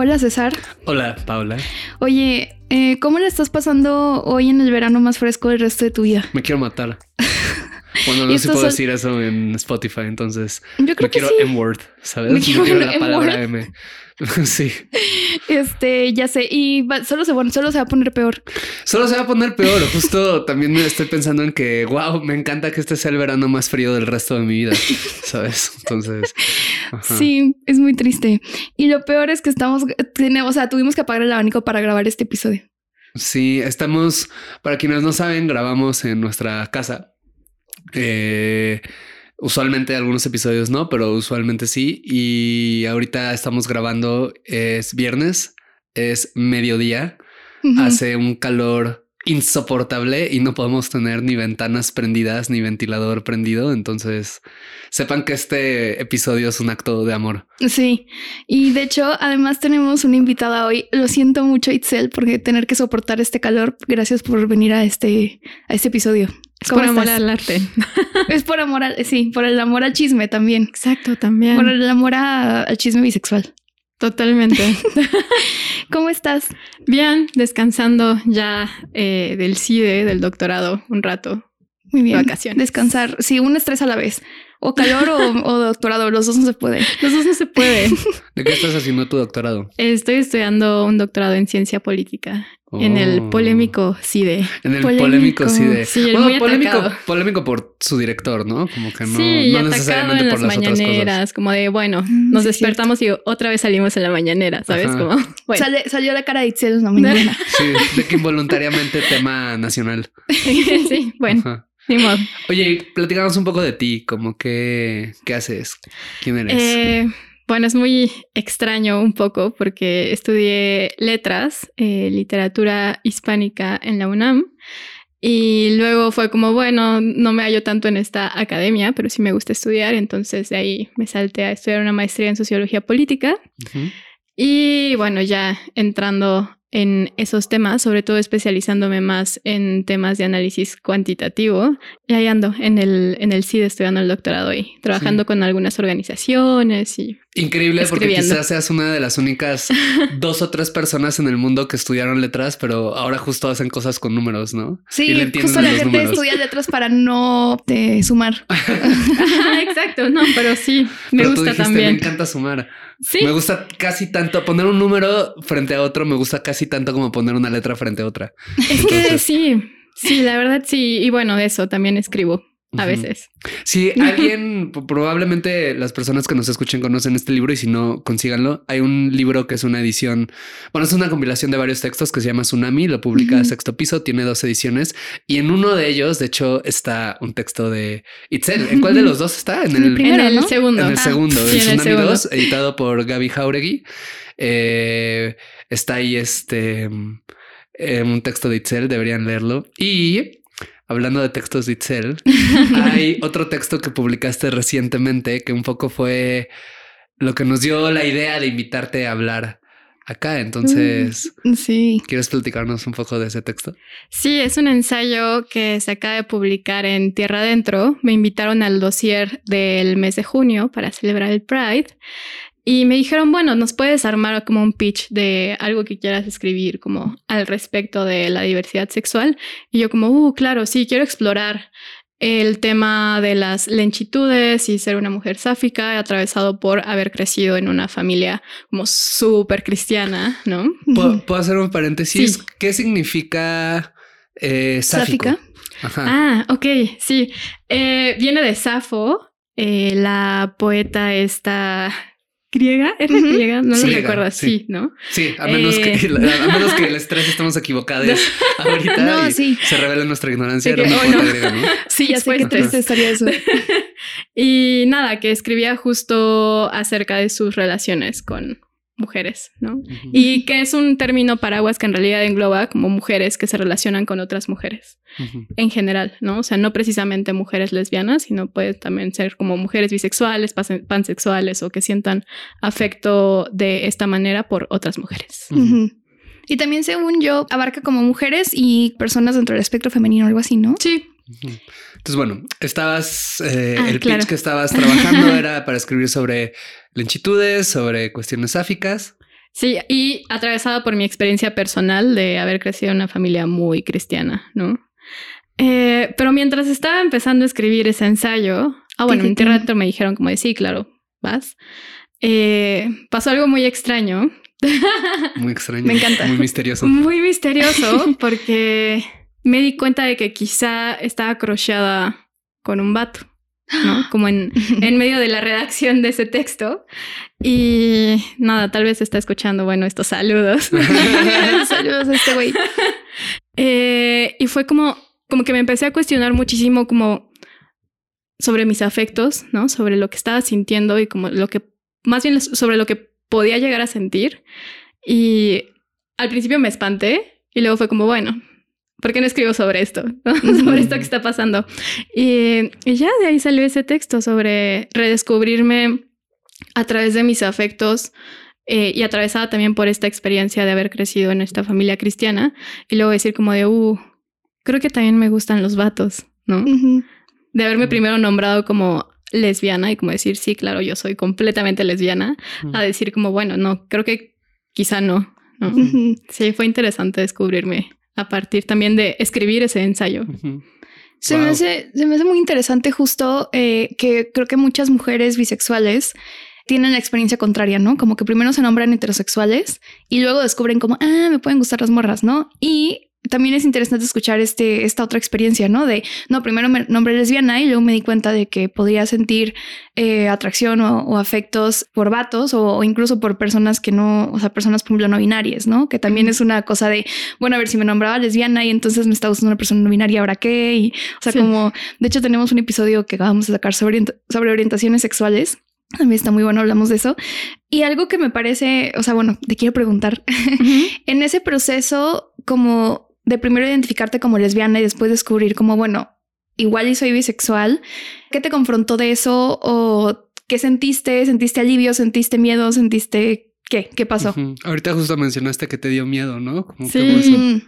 Hola César. Hola, Paula. Oye, eh, ¿cómo le estás pasando hoy en el verano más fresco del resto de tu vida? Me quiero matar. Bueno, no sé si estos puedo son- decir eso en Spotify, entonces Yo creo que quiero sí. M-word, ¿sabes? Me quiero quiero, el la palabra M. sí. Este, ya sé, y va- solo se, bueno, solo se va a poner peor. Solo se va a poner peor. Justo también me estoy pensando en que, wow, me encanta que este sea el verano más frío del resto de mi vida, ¿sabes? Entonces, ajá. Sí, es muy triste. Y lo peor es que estamos, tenemos, o sea, tuvimos que apagar el abanico para grabar este episodio. Sí, estamos, para quienes no saben, grabamos en nuestra casa. Eh, usualmente algunos episodios no, pero usualmente sí. Y ahorita estamos grabando, es viernes, es mediodía, hace un calor insoportable y no podemos tener ni ventanas prendidas ni ventilador prendido. Entonces, sepan que este episodio es un acto de amor. Sí, y de hecho, además tenemos una invitada hoy. Lo siento mucho, Itzel, porque tener que soportar este calor. Gracias por venir a este, a este episodio. Es ¿Cómo por amor estás? al arte. Es por amor al, sí, por el amor al chisme también. Exacto, también. Por el amor a- al chisme bisexual. Totalmente. ¿Cómo estás? Bien, descansando ya eh, del CIDE, del doctorado, un rato. Muy bien. Vacaciones. Descansar. Sí, un estrés a la vez. O calor o, o doctorado. Los dos no se puede. Los dos no se puede. ¿De qué estás haciendo tu doctorado? Estoy estudiando un doctorado en ciencia política en el Oh. polémico CIDE. En el Polémico. polémico, sí de. Sí, el Bueno, polémico, polémico por su director, ¿no? Como que no, sí, y no necesariamente en por las las otras cosas. mañaneras, como de, bueno, Mm, nos sí, es despertamos y otra vez salimos en la mañanera, ¿sabes? Ajá. Como, bueno. Sale- salió la cara de Itzel en la mañana. Sí, de que involuntariamente tema nacional. sí, bueno, Ajá. ni modo. Oye, platicamos un poco de ti, como que, ¿qué haces? ¿Quién eres? Eh, bueno, es muy extraño un poco porque estudié letras, eh, literatura hispánica en la UNAM. Y luego fue como, bueno, no me hallo tanto en esta academia, pero sí me gusta estudiar. Entonces de ahí me salté a estudiar una maestría en sociología política. Y bueno, ya entrando en esos temas, sobre todo especializándome más en temas de análisis cuantitativo, y ahí ando en el, en el CIDE estudiando el doctorado y trabajando Sí. con algunas organizaciones y Increíble porque quizás seas una de las únicas dos o tres personas en el mundo que estudiaron letras, pero ahora justo hacen cosas con números, ¿no? Sí, Y le entienden justo la gente números. estudia letras para no eh, sumar. Ajá, exacto, no, pero sí, me Pero tú gusta dijiste, también. Me encanta sumar. Sí, Me gusta casi tanto poner un número frente a otro. Me gusta casi tanto como poner una letra frente a otra. es que sí, sí, la verdad sí. Y bueno, de eso también escribo a veces. Si alguien, probablemente las personas que nos escuchen conocen este libro y si no, consíganlo. Hay un libro que es una edición, bueno, es una compilación de varios textos que se llama Tsunami, lo publica Ujú. Sexto Piso, tiene dos ediciones y en uno de ellos, de hecho, está un texto de Itzel. ¿En cuál de los dos está? En el el, primero, en el ¿no? segundo. en el Ah, segundo, sí, en en el Tsunami segundo. 2, editado por Gaby Jauregui. Eh, está ahí este mm, eh, un texto de Itzel, deberían leerlo. Y hablando de textos de Itzel, hay otro texto que publicaste recientemente que un poco fue lo que nos dio la idea de invitarte a hablar acá. Entonces, Sí. ¿quieres platicarnos un poco de ese texto? Sí, es un ensayo que se acaba de publicar en Tierra Adentro. Me invitaron al dossier del mes de junio para celebrar el Pride. Y me dijeron, bueno, nos puedes armar como un pitch de algo que quieras escribir como al respecto de la diversidad sexual. Y yo como, uh, claro, sí, quiero explorar el tema de las lenchitudes y ser una mujer sáfica, atravesado por haber crecido en una familia como súper cristiana, ¿no? ¿Puedo, puedo hacer un paréntesis? Sí. ¿Qué significa eh, sáfico? ¿Sáfica? Ajá. Ah, ok, sí. Eh, viene de Safo, eh, la poeta esta griega, ¿era Ujú. griega? No Sí, lo recuerdas, sí. sí, ¿no? Sí, a menos, Eh. que, a menos que las tres estemos equivocadas ahorita No, y sí. se revela nuestra ignorancia. Que, oh, poeta no. griega, ¿no? Sí, ya sé que triste estaría eso. Y nada, que escribía justo acerca de sus relaciones con mujeres, ¿no? Y que es un término paraguas que en realidad engloba como mujeres que se relacionan con otras mujeres en general, ¿no? O sea, no precisamente mujeres lesbianas, sino puede también ser como mujeres bisexuales, pansexuales o que sientan afecto de esta manera por otras mujeres. Y también, según yo, abarca como mujeres y personas dentro del espectro femenino, algo así, ¿no? Sí. Entonces, bueno, estabas, eh, ah, el pitch que estabas trabajando era para escribir sobre lentitudes, sobre cuestiones sáficas. Sí, y atravesada por mi experiencia personal de haber crecido en una familia muy cristiana, ¿no? Eh, pero mientras estaba empezando a escribir ese ensayo, ah, bueno, en Tierra me dijeron como de sí, claro, vas. Eh, pasó algo muy extraño. Muy extraño. me encanta. Muy misterioso. Muy misterioso porque me di cuenta de que quizá estaba crocheada con un vato. ¿no? Como en, en medio de la redacción de ese texto. Y nada, tal vez está escuchando, bueno, estos saludos. saludos a este güey. Eh, y fue como, como que me empecé a cuestionar muchísimo como sobre mis afectos, ¿no? Sobre lo que estaba sintiendo y como lo que, más bien sobre lo que podía llegar a sentir. Y al principio me espanté y luego fue como, bueno, ¿por qué no escribo sobre esto? sobre esto que está pasando. Y, ya de ahí salió ese texto sobre redescubrirme a través de mis afectos eh, y atravesada también por esta experiencia de haber crecido en esta familia cristiana. Y luego decir como de, uh, creo que también me gustan los vatos, ¿no? De haberme primero nombrado como lesbiana y como decir, sí, claro, yo soy completamente lesbiana, a decir como, bueno, no, creo que quizá no. Sí, fue interesante descubrirme a partir también de escribir ese ensayo. Se, me hace, se me hace muy interesante justo eh, que creo que muchas mujeres bisexuales tienen la experiencia contraria, ¿no? Como que primero se nombran heterosexuales y luego descubren como, ah, me pueden gustar las morras, ¿no? Y también es interesante escuchar este, esta otra experiencia, ¿no? De, no, primero me nombré lesbiana y luego me di cuenta de que podía sentir eh, atracción o, afectos por vatos o, incluso por personas que no, o sea, personas, por ejemplo, no binarias, ¿no? Que también es una cosa de, bueno, a ver si me nombraba lesbiana y entonces me está gustando una persona no binaria, ¿ahora qué? Y, o sea, como, de hecho, tenemos un episodio que acabamos de sacar sobre, sobre orientaciones sexuales. A mí está muy bueno, hablamos de eso. Y algo que me parece, o sea, bueno, te quiero preguntar, en ese proceso, como de primero identificarte como lesbiana y después descubrir como, bueno, igual y soy bisexual. ¿Qué te confrontó de eso? ¿O qué sentiste? ¿Sentiste alivio? ¿Sentiste miedo? ¿Sentiste qué? ¿Qué pasó? Ahorita justo mencionaste que te dio miedo, ¿no? sí.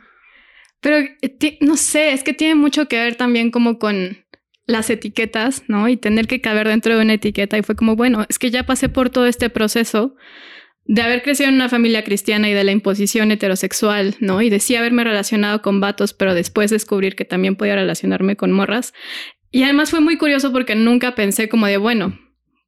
Pero eh, no sé, es que tiene mucho que ver también como con las etiquetas, ¿no? Y tener que caber dentro de una etiqueta. Y fue como, bueno, es que ya pasé por todo este proceso de haber crecido en una familia cristiana y de la imposición heterosexual, ¿no? Y de sí haberme relacionado con vatos, pero después descubrir que también podía relacionarme con morras. Y además fue muy curioso porque nunca pensé como de, bueno,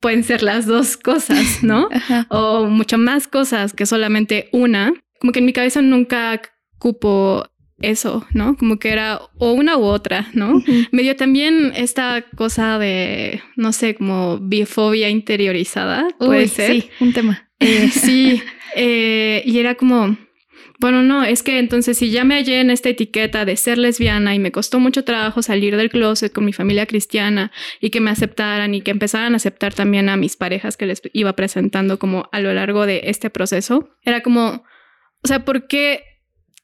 pueden ser las dos cosas, ¿no? o mucho más cosas que solamente una. Como que en mi cabeza nunca cupo eso, ¿no? Como que era o una u otra, ¿no? Me dio también esta cosa de, no sé, como bifobia interiorizada, puede ser. Sí, un tema. Eh, sí, eh, y era como, bueno, no, es que entonces si ya me hallé en esta etiqueta de ser lesbiana y me costó mucho trabajo salir del closet con mi familia cristiana y que me aceptaran y que empezaran a aceptar también a mis parejas que les iba presentando como a lo largo de este proceso, era como, o sea, ¿por qué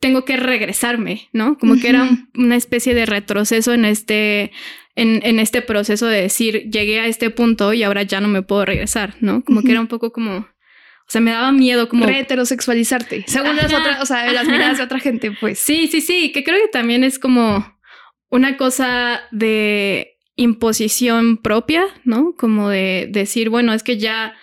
tengo que regresarme? ¿No? Como que era una especie de retroceso en este en, en, este proceso de decir, llegué a este punto y ahora ya no me puedo regresar, ¿no? Como que era un poco como, o sea, me daba miedo como... heterosexualizarte, según las otras, o sea, las miradas de otra gente, pues. Sí, sí, sí, que creo que también es como una cosa de imposición propia, ¿no? Como de decir, bueno, es que ya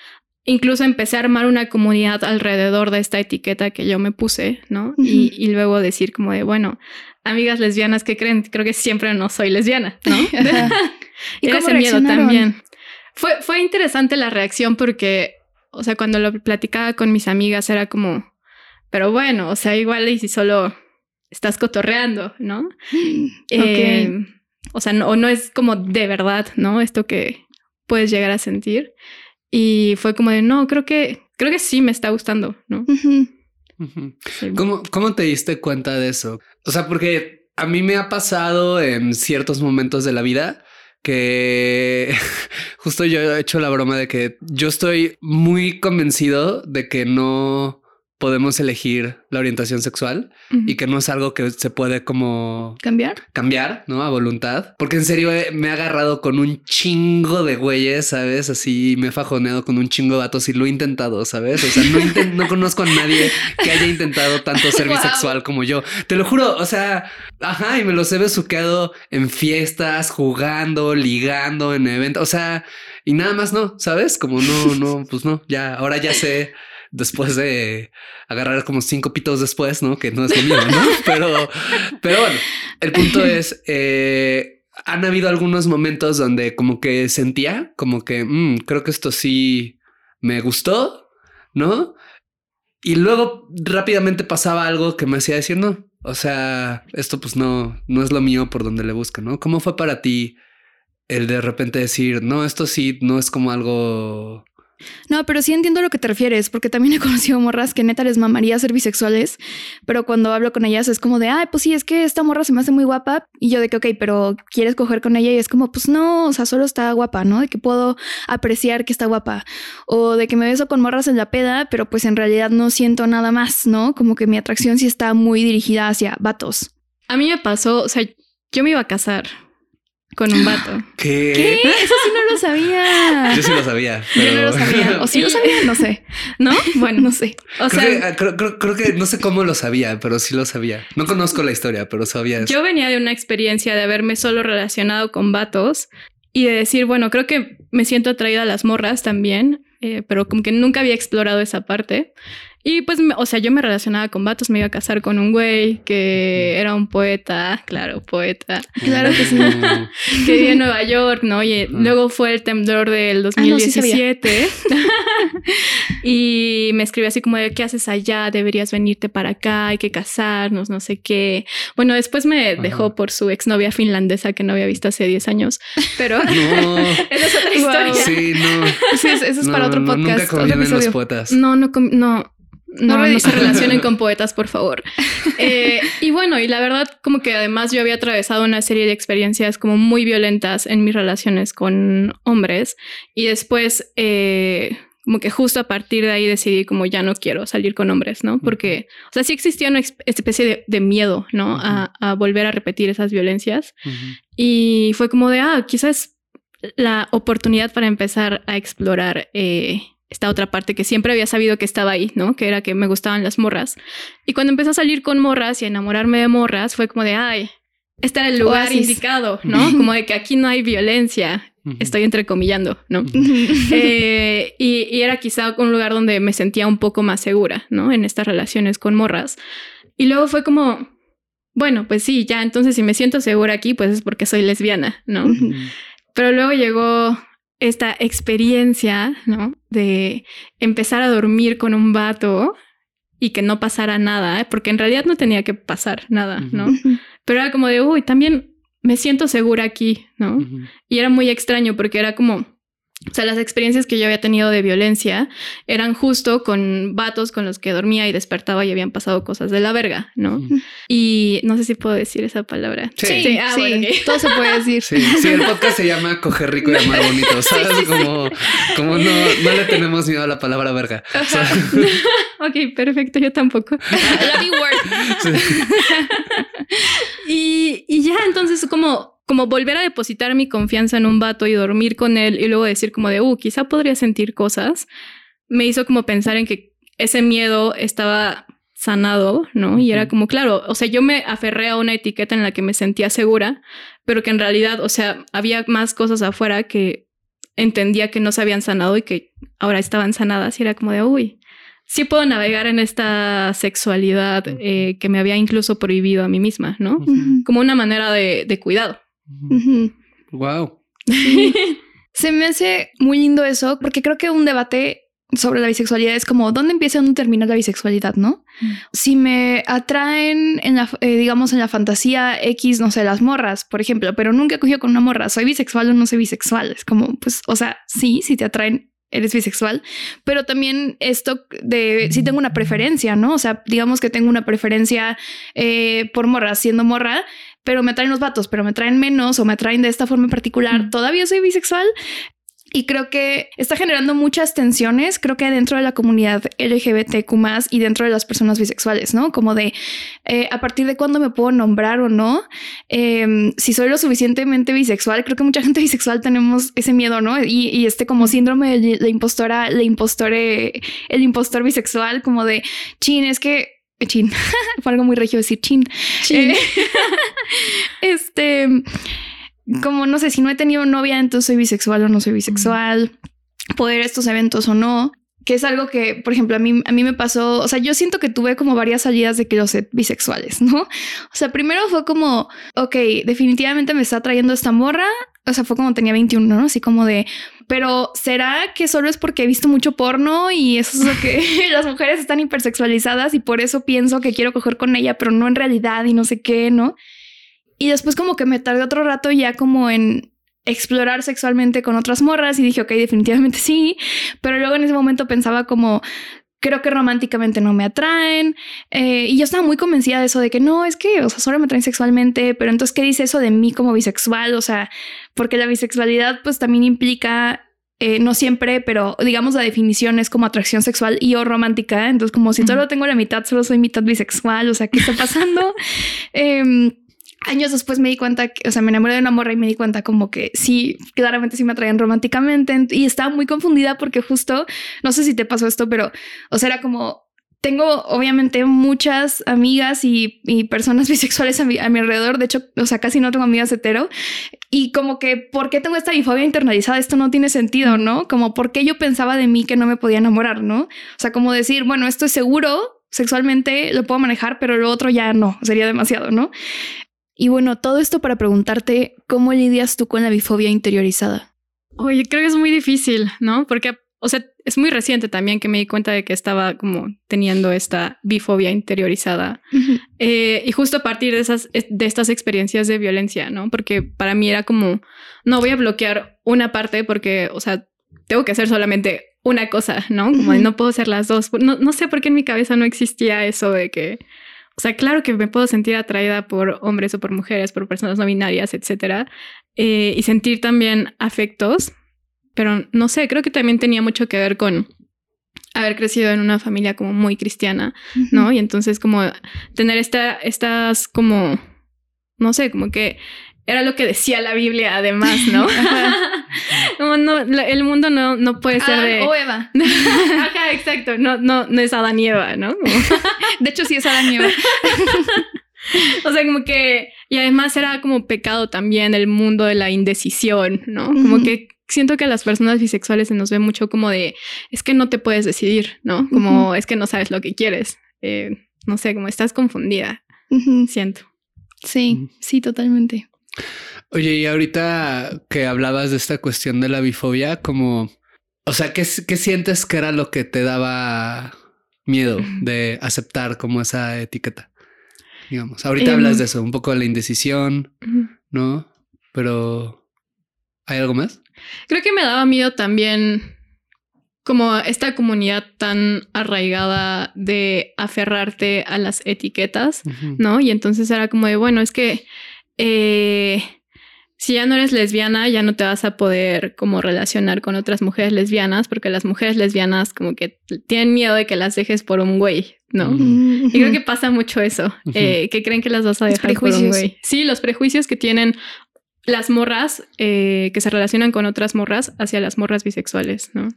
incluso empecé a armar una comunidad alrededor de esta etiqueta que yo me puse, ¿no? y, y, luego decir como de, bueno, amigas lesbianas que creen, creo que siempre no soy lesbiana, ¿no? y ese miedo también. Fue, fue interesante la reacción porque o sea, cuando lo platicaba con mis amigas era como, pero bueno, o sea, igual y si solo estás cotorreando, ¿no? Eh, o sea, no, no es como de verdad, ¿no? Esto que puedes llegar a sentir. Y fue como de, no, creo que, creo que sí me está gustando, ¿no? ¿Cómo, ¿Cómo te diste cuenta de eso? O sea, porque a mí me ha pasado en ciertos momentos de la vida que justo yo he hecho la broma de que yo estoy muy convencido de que no podemos elegir la orientación sexual y que no es algo que se puede como cambiar, cambiar, ¿no? A voluntad. Porque en serio eh, me he agarrado con un chingo de güeyes, ¿sabes? Así me he fajoneado con un chingo de vatos y lo he intentado, ¿sabes? O sea, no, conozco a nadie que haya intentado tanto ser bisexual como yo. Te lo juro, o sea, ajá, y me los he besuqueado en fiestas, jugando, ligando, en eventos, o sea, y nada más no, ¿sabes? Como no, no, pues no, ya, ahora ya sé después de agarrar como cinco pitos después, ¿no? Que no es lo mismo, ¿no? Pero, pero bueno, el punto es, eh, han habido algunos momentos donde como que sentía como que mm, creo que esto sí me gustó, ¿no? Y luego rápidamente pasaba algo que me hacía decir no. O sea, esto pues no, no es lo mío por donde le busca, ¿no? ¿Cómo fue para ti el de repente decir, no, esto sí no es como algo no, pero sí entiendo a lo que te refieres, porque también he conocido morras que neta les mamaría ser bisexuales, pero cuando hablo con ellas es como de, ay, pues sí, es que esta morra se me hace muy guapa. Y yo de que, ok, pero ¿quieres coger con ella? Y es como, pues no, o sea, solo está guapa, ¿no? De que puedo apreciar que está guapa. O de que me beso con morras en la peda, pero pues en realidad no siento nada más, ¿no? Como que mi atracción sí está muy dirigida hacia vatos. A mí me pasó, o sea, yo me iba a casar con un vato. ¿Qué? ¿Qué? Eso sí no lo sabía. Yo sí lo sabía. Yo no lo sabía. O sí lo sabía, no sé. ¿No? Bueno, no sé. O creo sea, que, creo, creo, que no sé cómo lo sabía, pero sí lo sabía. No conozco la historia, pero sabía eso. Yo venía de una experiencia de haberme solo relacionado con vatos y de decir, bueno, creo que me siento atraída a las morras también, eh, pero como que nunca había explorado esa parte. Y pues, o sea, yo me relacionaba con vatos, me iba a casar con un güey que era un poeta, claro, poeta. Claro que sí. que vivía en Nueva York, ¿no? Y luego fue el temblor del 2017. Ah, y me escribió así como de, ¿qué haces allá? Deberías venirte para acá, hay que casarnos, no sé qué. Bueno, después me dejó por su exnovia finlandesa que no había visto hace 10 años, pero no. esa es otra historia. Sí, no. Sí, eso es para otro podcast. Nunca los poetas. No, no, no. No, no, se relacionen con poetas, por favor. Eh, y bueno, y la verdad, como que además yo había atravesado una serie de experiencias como muy violentas en mis relaciones con hombres. Y después, eh, como que justo a partir de ahí decidí como ya no quiero salir con hombres, ¿no? Porque, o sea, sí existía una especie de, miedo, ¿no? a, volver a repetir esas violencias. Y fue como de, ah, quizás la oportunidad para empezar a explorar. Eh, esta otra parte que siempre había sabido que estaba ahí, ¿no? Que era que me gustaban las morras. Y cuando empecé a salir con morras y a enamorarme de morras, fue como de, ay, este era el lugar indicado, ¿no? Como de que aquí no hay violencia. Estoy entrecomillando, ¿no? Eh, y, y, era quizá un lugar donde me sentía un poco más segura, ¿no? En estas relaciones con morras. Y luego fue como, bueno, pues sí, ya, entonces si me siento segura aquí, pues es porque soy lesbiana, ¿no? Pero luego llegó esta experiencia, ¿no? De empezar a dormir con un vato y que no pasara nada, ¿eh? porque en realidad no tenía que pasar nada, ¿no? Pero era como de, uy, también me siento segura aquí, ¿no? Y era muy extraño porque era como, o sea, las experiencias que yo había tenido de violencia eran justo con vatos con los que dormía y despertaba y habían pasado cosas de la verga, ¿no? Y no sé si puedo decir esa palabra. Sí, sí, ah, todo se puede decir. Sí, sí, el podcast se llama Coger rico y amar bonito, ¿sabes? como, como no, no le tenemos miedo a la palabra verga. ok, perfecto, yo tampoco. la B-word. y, y ya, entonces como como volver a depositar mi confianza en un vato y dormir con él y luego decir como de, uh, quizá podría sentir cosas, me hizo como pensar en que ese miedo estaba sanado, ¿no? Y era como, claro, o sea, yo me aferré a una etiqueta en la que me sentía segura, pero que en realidad, o sea, había más cosas afuera que entendía que no se habían sanado y que ahora estaban sanadas y era como de, uy, sí puedo navegar en esta sexualidad eh, que me había incluso prohibido a mí misma, ¿no? Como una manera de, de cuidado. Wow. Se me hace muy lindo eso, porque creo que un debate sobre la bisexualidad es como dónde empieza y dónde termina la bisexualidad, ¿no? Mm. Si me atraen en la, eh, digamos, en la fantasía X, no sé, las morras, por ejemplo, pero nunca he cogido con una morra, soy bisexual o no soy bisexual. Es como, pues, o sea, sí, si te atraen eres bisexual, pero también esto de si tengo una preferencia, ¿no? O sea, digamos que tengo una preferencia eh, por morra, siendo morra, pero me traen los vatos, pero me traen menos o me traen de esta forma en particular, todavía soy bisexual. Y creo que está generando muchas tensiones, creo que dentro de la comunidad LGBTQ y dentro de las personas bisexuales, ¿no? Como de eh, a partir de cuándo me puedo nombrar o no. Em, si soy lo suficientemente bisexual, creo que mucha gente bisexual tenemos ese miedo, ¿no? Y, este como síndrome de la impostora, la impostore, el impostor bisexual, como de chin, es que chin, fue algo muy regio decir chin. chin. Eh, este como no sé, si no he tenido novia, entonces soy bisexual o no soy bisexual, poder estos eventos o no, que es algo que, por ejemplo, a mí, a mí me pasó, o sea, yo siento que tuve como varias salidas de closet bisexuales, ¿no? O sea, primero fue como, ok, definitivamente me está trayendo esta morra, o sea, fue como tenía 21, ¿no? Así como de, pero ¿será que solo es porque he visto mucho porno y eso es lo que las mujeres están hipersexualizadas y por eso pienso que quiero coger con ella, pero no en realidad y no sé qué, ¿no? Y después como que me tardé otro rato ya como en explorar sexualmente con otras morras y dije, ok, definitivamente sí, pero luego en ese momento pensaba como, creo que románticamente no me atraen. Eh, y yo estaba muy convencida de eso, de que no, es que, o sea, solo me atraen sexualmente, pero entonces, ¿qué dice eso de mí como bisexual? O sea, porque la bisexualidad pues también implica... Eh, no siempre, pero digamos la definición es como atracción sexual y o romántica. Entonces, como si solo tengo la mitad, solo soy mitad bisexual. O sea, ¿qué está pasando? eh, años después me di cuenta, que, o sea, me enamoré de una morra y me di cuenta como que sí, claramente sí me atraían románticamente y estaba muy confundida porque justo, no sé si te pasó esto, pero, o sea, era como, tengo obviamente muchas amigas y, personas bisexuales a mi, a mi, alrededor, de hecho, o sea, casi no tengo amigas hetero, y como que, ¿por qué tengo esta bifobia internalizada? Esto no tiene sentido, ¿no? Como, ¿por qué yo pensaba de mí que no me podía enamorar, ¿no? O sea, como decir, bueno, esto es seguro, sexualmente lo puedo manejar, pero lo otro ya no, sería demasiado, ¿no? Y bueno, todo esto para preguntarte cómo lidias tú con la bifobia interiorizada. Oye, creo que es muy difícil, ¿no? Porque, o sea, es muy reciente también que me di cuenta de que estaba como teniendo esta bifobia interiorizada. Eh, y justo a partir de, esas, de estas experiencias de violencia, ¿no? Porque para mí era como, no voy a bloquear una parte porque, o sea, tengo que hacer solamente una cosa, ¿no? Como no puedo hacer las dos. No, no sé por qué en mi cabeza no existía eso de que o sea, claro que me puedo sentir atraída por hombres o por mujeres, por personas no binarias, etcétera, eh, y sentir también afectos, pero no sé, creo que también tenía mucho que ver con haber crecido en una familia como muy cristiana, ¿no? Y entonces como tener esta, estas como, no sé, como que era lo que decía la Biblia además, ¿no? no, no el mundo no, no puede ser de... O Eva. Ajá, exacto. No, no, no es Adán y Eva, ¿no? de hecho, sí es Adán y Eva. o sea, como que... Y además era como pecado también el mundo de la indecisión, ¿no? Como que siento que a las personas bisexuales se nos ve mucho como de... Es que no te puedes decidir, ¿no? Como es que no sabes lo que quieres. Eh, no sé, como estás confundida. Siento. Sí, sí, totalmente. Oye, y ahorita que hablabas de esta cuestión de la bifobia, como, o sea, ¿qué, qué sientes que era lo que te daba miedo de aceptar como esa etiqueta? Digamos, ahorita hablas em, de eso, un poco de la indecisión, ¿no? Pero, ¿hay algo más? Creo que me daba miedo también como esta comunidad tan arraigada de aferrarte a las etiquetas, ¿no? Y entonces era como de, bueno, es que eh, si ya no eres lesbiana, ya no te vas a poder como relacionar con otras mujeres lesbianas, porque las mujeres lesbianas como que tienen miedo de que las dejes por un güey, ¿no? Y creo que pasa mucho eso, eh, que creen que las vas a dejar por un güey. Sí, los prejuicios que tienen las morras eh, que se relacionan con otras morras hacia las morras bisexuales, ¿no?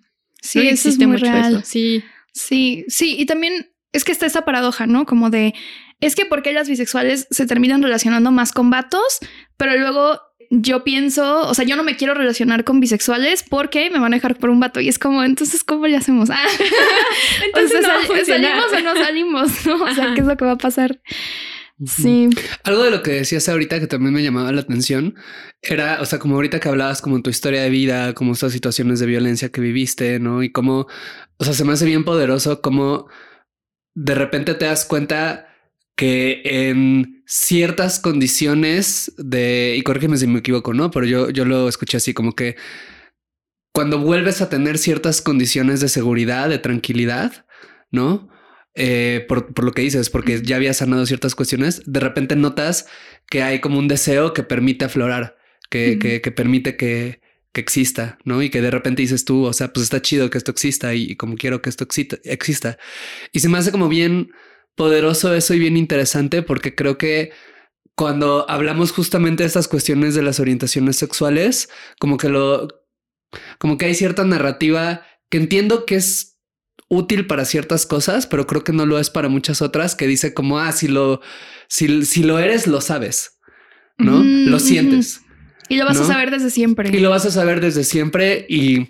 Sí, existe mucho eso. Sí. Sí, sí, y también es que está esa paradoja, ¿no? Como de es que porque las bisexuales se terminan relacionando más con vatos, pero luego yo pienso, o sea, yo no me quiero relacionar con bisexuales porque me van a dejar por un vato y es como, entonces, ¿cómo le hacemos? Ah. entonces, salimos o no salimos, ¿no? O sea, ¿qué es lo que va a pasar? Sí. Algo de lo que decías ahorita que también me llamaba la atención era, o sea, como ahorita que hablabas como tu historia de vida, como estas situaciones de violencia que viviste, ¿no? Y cómo, o sea, se me hace bien poderoso como de repente te das cuenta que en ciertas condiciones de, y corrígeme si me equivoco, ¿no? Pero yo, yo lo escuché así como que cuando vuelves a tener ciertas condiciones de seguridad, de tranquilidad, ¿no? eh, por, por, lo que dices, porque ya había sanado ciertas cuestiones, de repente notas que hay como un deseo que permite aflorar, que, que, que permite que, que exista, ¿no? Y que de repente dices tú, o sea, pues está chido que esto exista y, como quiero que esto exista. Y se me hace como bien poderoso eso y bien interesante porque creo que cuando hablamos justamente de estas cuestiones de las orientaciones sexuales, como que lo, como que hay cierta narrativa que entiendo que es útil para ciertas cosas, pero creo que no lo es para muchas otras, que dice como, ah, si lo, si, si lo eres, lo sabes, ¿no? lo sientes. Y lo vas a saber desde siempre. Y lo vas a saber desde siempre y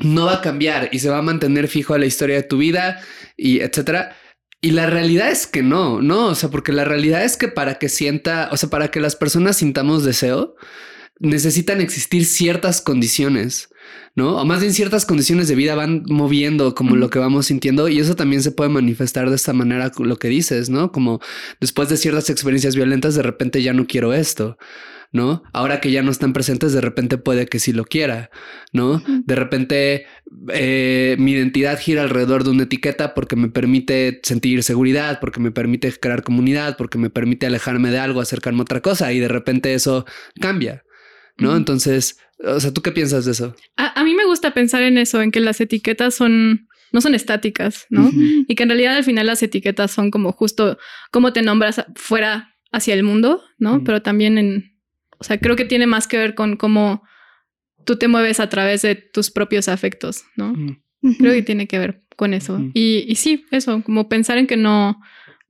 no va a cambiar y se va a mantener fijo a la historia de tu vida y etcétera. Y la realidad es que no, no, o sea, porque la realidad es que para que sienta, o sea, para que las personas sintamos deseo, necesitan existir ciertas condiciones, ¿no? O más bien ciertas condiciones de vida van moviendo como lo que vamos sintiendo y eso también se puede manifestar de esta manera, lo que dices, ¿no? Como después de ciertas experiencias violentas, de repente ya no quiero esto. ¿No? Ahora que ya no están presentes, de repente puede que sí lo quiera, ¿no? De repente eh, mi identidad gira alrededor de una etiqueta porque me permite sentir seguridad, porque me permite crear comunidad, porque me permite alejarme de algo, acercarme a otra cosa y de repente eso cambia, ¿no? Entonces, o sea, ¿tú qué piensas de eso? A, mí me gusta pensar en eso, en que las etiquetas son no son estáticas, ¿no? Y que en realidad al final las etiquetas son como justo cómo te nombras fuera hacia el mundo, ¿no? Pero también en, o sea, creo que tiene más que ver con cómo tú te mueves a través de tus propios afectos, ¿no? Creo que tiene que ver con eso. y, y, sí, eso, como pensar en que no,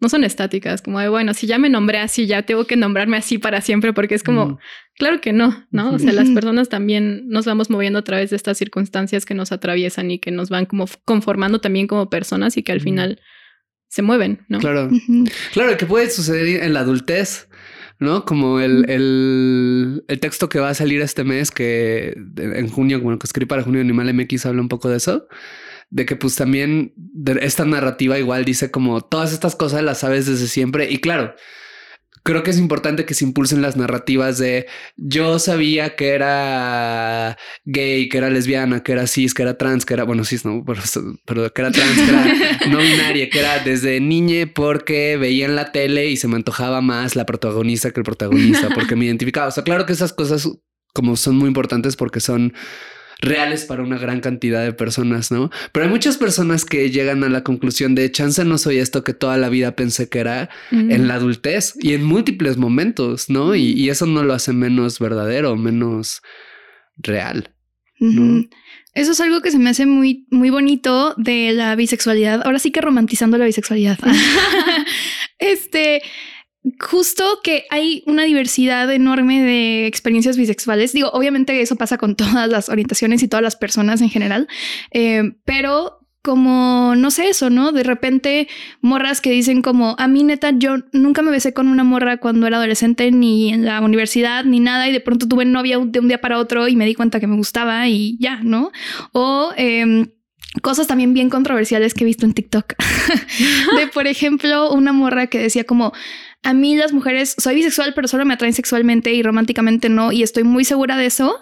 no son estáticas, como de, bueno, si ya me nombré así, ya tengo que nombrarme así para siempre, porque es como, claro que no, ¿no? O sea, las personas también nos vamos moviendo a través de estas circunstancias que nos atraviesan y que nos van como conformando también como personas y que al final se mueven, ¿no? Claro, claro, que puede suceder en la adultez. ¿No? Como el, el, el, texto que va a salir este mes, que en junio, bueno, que escribí para Junio Animal MX, habla un poco de eso, de que pues también esta narrativa igual dice como todas estas cosas las sabes desde siempre y claro, creo que es importante que se impulsen las narrativas de yo sabía que era gay, que era lesbiana, que era cis, que era trans, que era, bueno, cis, no, pero, que era trans, que era no binaria, que era desde niñe porque veía en la tele y se me antojaba más la protagonista que el protagonista, porque me identificaba. O sea, claro que esas cosas como son muy importantes porque son reales para una gran cantidad de personas, ¿no? Pero hay muchas personas que llegan a la conclusión de chance no soy esto que toda la vida pensé que era en la adultez y en múltiples momentos, ¿no? Y, eso no lo hace menos verdadero, menos real. Eso es algo que se me hace muy, muy bonito de la bisexualidad. Ahora sí que romantizando la bisexualidad. este, justo que hay una diversidad enorme de experiencias bisexuales. Digo, obviamente eso pasa con todas las orientaciones y todas las personas en general, eh, pero como, no sé eso, ¿no? De repente morras que dicen como, a mí neta, yo nunca me besé con una morra cuando era adolescente, ni en la universidad, ni nada, y de pronto tuve novia de un día para otro y me di cuenta que me gustaba y ya, ¿no? O... Em, cosas también bien controversiales que he visto en TikTok. de, por ejemplo, una morra que decía como, a mí las mujeres, soy bisexual, pero solo me atraen sexualmente y románticamente no, y estoy muy segura de eso.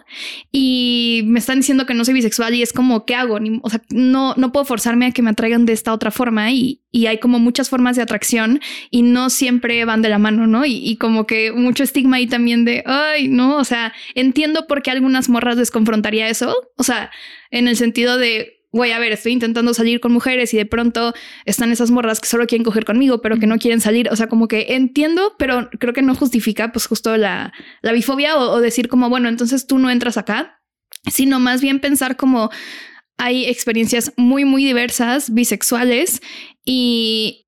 Y me están diciendo que no soy bisexual y es como, ¿qué hago? o sea, no, no puedo forzarme a que me atraigan de esta otra forma y, y hay como muchas formas de atracción y no siempre van de la mano, ¿no? Y, y, como que mucho estigma ahí también de, ay, no, o sea, entiendo por qué algunas morras les confrontaría eso, o sea, en el sentido de güey, a ver, estoy intentando salir con mujeres y de pronto están esas morras que solo quieren coger conmigo, pero que no quieren salir. O sea, como que entiendo, pero creo que no justifica pues justo la, la bifobia o, decir como, bueno, entonces tú no entras acá, sino más bien pensar como hay experiencias muy, muy diversas, bisexuales y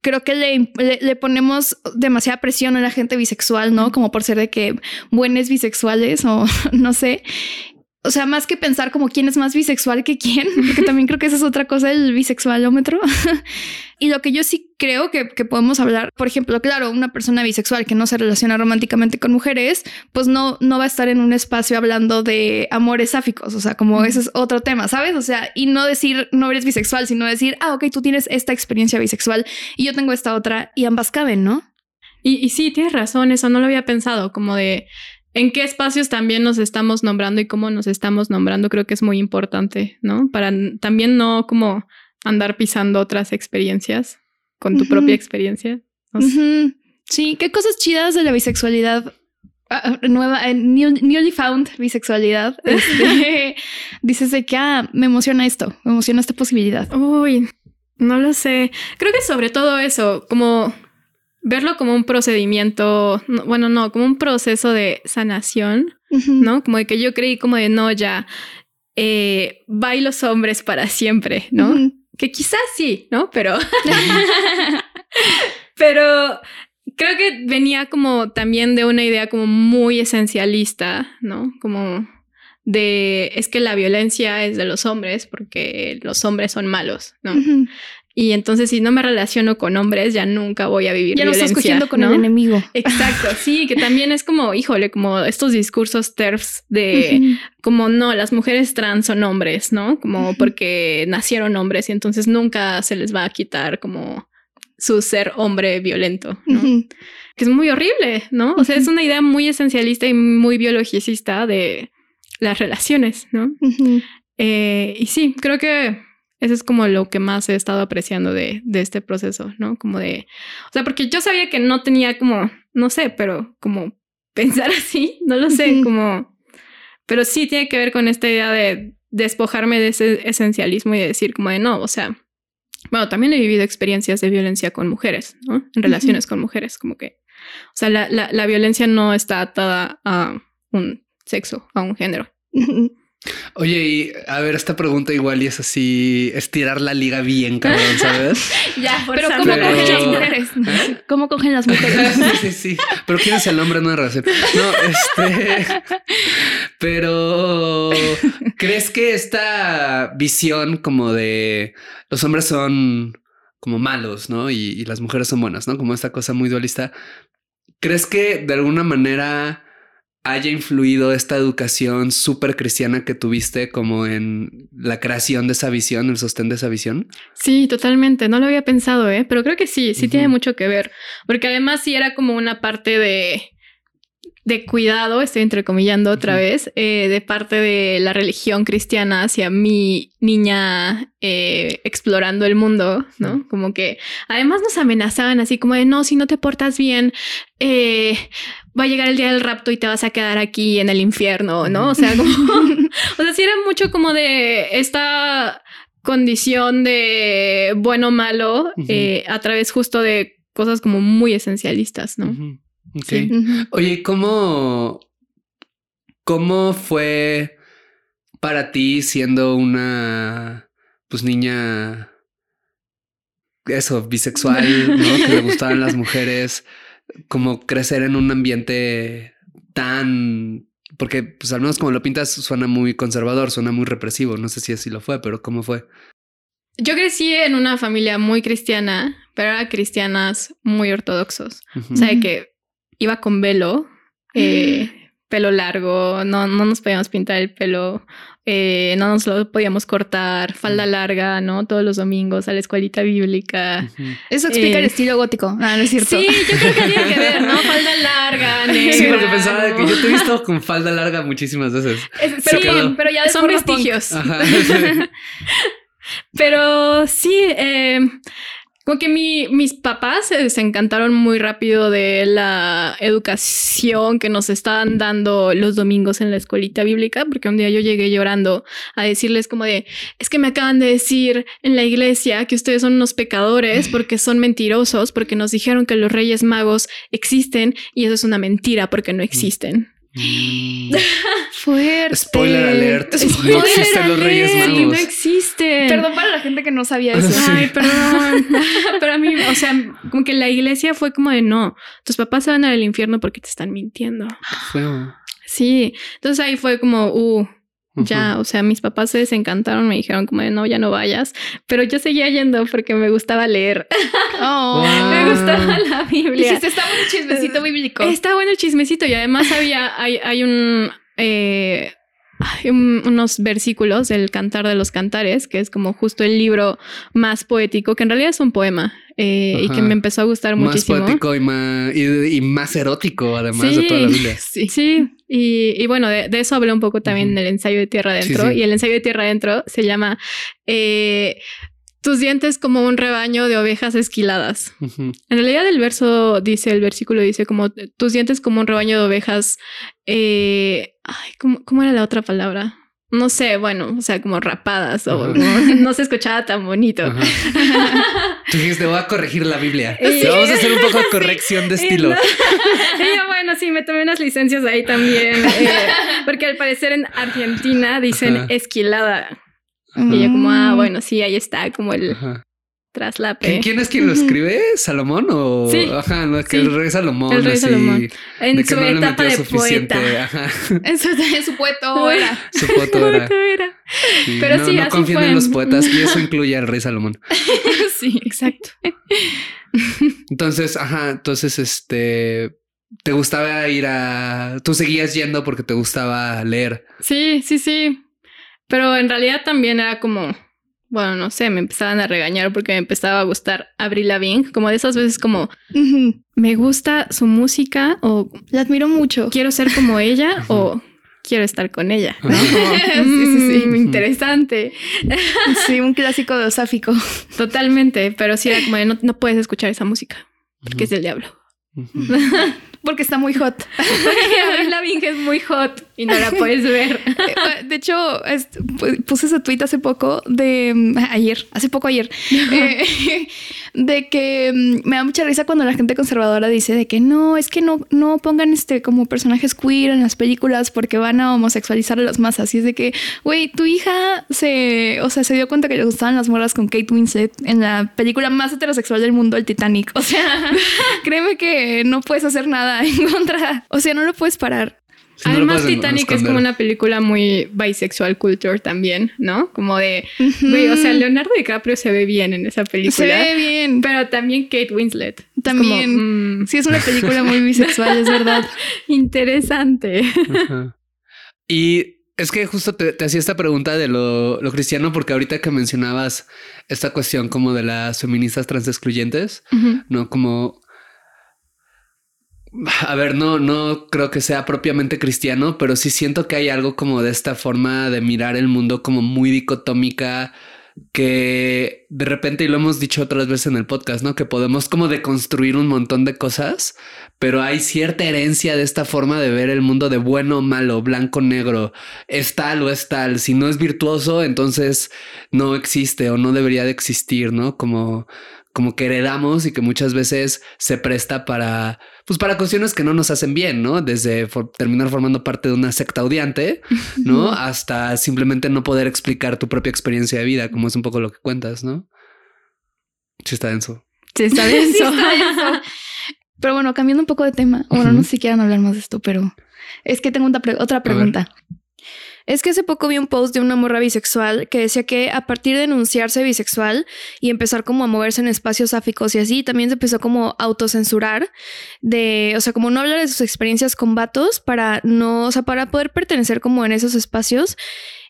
creo que le, le, ponemos demasiada presión a la gente bisexual, ¿no? Como por ser de que buenos bisexuales o no sé o sea, más que pensar como quién es más bisexual que quién, porque también creo que esa es otra cosa del bisexualómetro. y lo que yo sí creo que, podemos hablar, por ejemplo, claro, una persona bisexual que no se relaciona románticamente con mujeres, pues no, no va a estar en un espacio hablando de amores sáficos, o sea, como ese es otro tema, ¿sabes? O sea, y no decir no eres bisexual, sino decir, ah, ok, tú tienes esta experiencia bisexual y yo tengo esta otra y ambas caben, ¿no? Y, y sí, tienes razón, eso no lo había pensado, como de en qué espacios también nos estamos nombrando y cómo nos estamos nombrando, creo que es muy importante, ¿no? Para también no como andar pisando otras experiencias con tu propia experiencia. Sí, qué cosas chidas de la bisexualidad ah, ah, nueva, eh, newly found bisexualidad. Este, dices de que ah, me emociona esto, me emociona esta posibilidad. Uy, no lo sé. Creo que sobre todo eso, como verlo como un procedimiento, bueno, no, como un proceso de sanación, ¿no? Como de que yo creí como de no, ya, eh, los hombres para siempre, ¿no? Que quizás sí, ¿no? Pero... Pero creo que venía como también de una idea como muy esencialista, ¿no? Como de es que la violencia es de los hombres porque los hombres son malos, ¿no? Y entonces si no me relaciono con hombres ya nunca voy a vivir ya violencia. No estás cogiendo con el enemigo. Exacto, sí, que también es como, híjole, como estos discursos TERFs de como no, las mujeres trans son hombres, ¿no? Como porque nacieron hombres y entonces nunca se les va a quitar como su ser hombre violento, ¿no? Que es muy horrible, ¿no? O sea, es una idea muy esencialista y muy biologicista de las relaciones, ¿no? Eh, y sí, creo que eso es como lo que más he estado apreciando de, de, este proceso, ¿no? Como de, o sea, porque yo sabía que no tenía como, no sé, pero como pensar así, no lo sé, como, pero sí tiene que ver con esta idea de despojarme de ese esencialismo y de decir como de no, o sea, bueno, también he vivido experiencias de violencia con mujeres, ¿no? En relaciones con mujeres, como que, o sea, la, la, la, violencia no está atada a un sexo, a un género. Oye, y a ver, esta pregunta igual y es así, estirar la liga bien, cabrón, ¿sabes? ya, pero ¿cómo cogen las mujeres? ¿Eh? ¿Cómo cogen las mujeres? sí, sí, sí. Pero ¿quién es el hombre no de relación? No, este... Pero, ¿crees que esta visión como de los hombres son como malos, ¿no? Y, y las mujeres son buenas, ¿no? Como esta cosa muy dualista. ¿Crees que de alguna manera haya influido esta educación súper cristiana que tuviste como en la creación de esa visión, el sostén de esa visión? Sí, totalmente. No lo había pensado, ¿eh? Pero creo que sí, sí tiene mucho que ver. Porque además sí era como una parte de de cuidado, estoy entrecomillando otra vez, eh, de parte de la religión cristiana hacia mi niña eh, explorando el mundo, ¿no? Como que además nos amenazaban así como de, no, si no te portas bien, eh, va a llegar el día del rapto y te vas a quedar aquí en el infierno, ¿no? O sea, como, o sea, sí era mucho como de esta condición de bueno o malo a través justo de cosas como muy esencialistas, ¿no? Sí. Oye, ¿cómo, ¿cómo fue para ti siendo una pues niña eso, bisexual, ¿no? que le gustaban las mujeres, como crecer en un ambiente tan porque pues al menos como lo pintas suena muy conservador, suena muy represivo, no sé si así lo fue, pero ¿cómo fue? Yo crecí en una familia muy cristiana, pero eran cristianas muy ortodoxos. O sea, que iba con velo, eh, pelo largo, no, no nos podíamos pintar el pelo, eh, no nos lo podíamos cortar, falda larga, ¿no? Todos los domingos a la escuelita bíblica. Eso explica el eh, estilo gótico. Ah, no es cierto. Sí, yo creo que tiene que ver, ¿no? Falda larga, negra, Sí, porque pensaba que yo te he visto con falda larga muchísimas veces. pero, pero ya son vestigios. pero sí, eh, como que mi, mis papás se, encantaron muy rápido de la educación que nos estaban dando los domingos en la escuelita bíblica, porque un día yo llegué llorando a decirles como de, es que me acaban de decir en la iglesia que ustedes son unos pecadores porque son mentirosos, porque nos dijeron que los reyes magos existen y eso es una mentira porque no existen. Mm. Fuerte. Spoiler alert. no existen los Reyes Magos. No existen. Perdón para la gente que no sabía eso. Ay, perdón. Pero a mí, o sea, como que la iglesia fue como de no, tus papás se van al infierno porque te están mintiendo. Sí. Entonces ahí fue como, uh, ya, o sea, mis papás se desencantaron, me dijeron como de no, ya no vayas, pero yo seguía yendo porque me gustaba leer. Oh, me gustaba la Biblia. Dijiste, está bueno el chismecito bíblico. Está bueno el chismecito y además había, hay, hay un, eh, hay unos versículos del Cantar de los Cantares, que es como justo el libro más poético, que en realidad es un poema eh, y que me empezó a gustar muchísimo. Más poético y más, y, más erótico, además de toda la Biblia. Sí, sí. Y, bueno, de, eso hablé un poco también en el ensayo de Tierra Adentro. Y el ensayo de Tierra Adentro se llama eh, tus dientes como un rebaño de ovejas esquiladas. En realidad el verso dice, el versículo dice como tus dientes como un rebaño de ovejas. Eh, ay, ¿cómo, era la otra palabra? No sé, bueno, o sea, como rapadas o no, se escuchaba tan bonito. Tú dijiste, voy a corregir la Biblia. Vamos a hacer un poco de corrección de estilo. yo, bueno, sí, me tomé unas licencias ahí también. Eh, porque al parecer en Argentina dicen esquilada. Y yo como, ah, bueno, sí, ahí está, como el traslape. ¿Quién es quien lo escribe? ¿Salomón o...? Sí. Ajá, no, es que el rey Salomón. El rey Salomón. En su etapa de poeta. En su, en su. Su poeto era. Pero sí, no, no confíen en los poetas y eso incluye al rey Salomón. sí, exacto. Entonces, ajá, entonces, este... ¿Te gustaba ir a... Tú seguías yendo porque te gustaba leer? Sí, sí, sí. Pero en realidad también era como, bueno, no sé, me empezaban a regañar porque me empezaba a gustar Avril Lavigne, como de esas veces como me gusta su música o la admiro mucho. Quiero ser como ella o quiero estar con ella. ¿no? sí, sí, sí, mm, interesante. sí, un clásico de Osáfico. Totalmente, pero sí era como no, no puedes escuchar esa música porque es del diablo. Porque está muy hot. Porque la Lavigne es muy hot y no la puedes ver. Eh, de hecho, puse ese tweet hace poco de mm, ayer, hace poco ayer, eh, de que mm, me da mucha risa cuando la gente conservadora dice de que no, es que no, no pongan este como personajes queer en las películas porque van a homosexualizar a las masas. Y es de que, güey, tu hija se, o sea, se dio cuenta que le gustaban las morras con Kate Winslet en la película más heterosexual del mundo, el Titanic. O sea, créeme que no puedes hacer nada en contra. O sea, no lo puedes parar. Además, Titanic es como una película muy bisexual culture también, ¿no? Como de, o sea, Leonardo DiCaprio se ve bien en esa película. Se ve bien. Pero también Kate Winslet. También. Mm. Sí, es una película muy bisexual, es verdad. Interesante. Y es que justo te, hacía esta pregunta de lo, lo, cristiano, porque ahorita que mencionabas esta cuestión como de las feministas transexcluyentes, ¿no? Como a ver, no, no creo que sea propiamente cristiano, pero sí siento que hay algo como de esta forma de mirar el mundo como muy dicotómica que de repente, y lo hemos dicho otras veces en el podcast, ¿no? Que podemos como deconstruir un montón de cosas, pero hay cierta herencia de esta forma de ver el mundo de bueno malo, blanco negro, es tal o es tal. Si no es virtuoso, entonces no existe o no debería de existir, ¿no? Como como que heredamos y que muchas veces se presta para, pues para cuestiones que no nos hacen bien, ¿no? Desde terminar formando parte de una secta odiante, ¿no? Hasta simplemente no poder explicar tu propia experiencia de vida, como es un poco lo que cuentas, ¿no? Sí está denso. Sí está denso. Pero bueno, cambiando un poco de tema, bueno, no sé si quieran hablar más de esto, pero es que tengo otra pregunta. Es que hace poco vi un post de una morra bisexual que decía que a partir de enunciarse bisexual y empezar como a moverse en espacios sáficos y así, también se empezó como a autocensurar de, o sea, como no hablar de sus experiencias con vatos para no, o sea, para poder pertenecer como en esos espacios.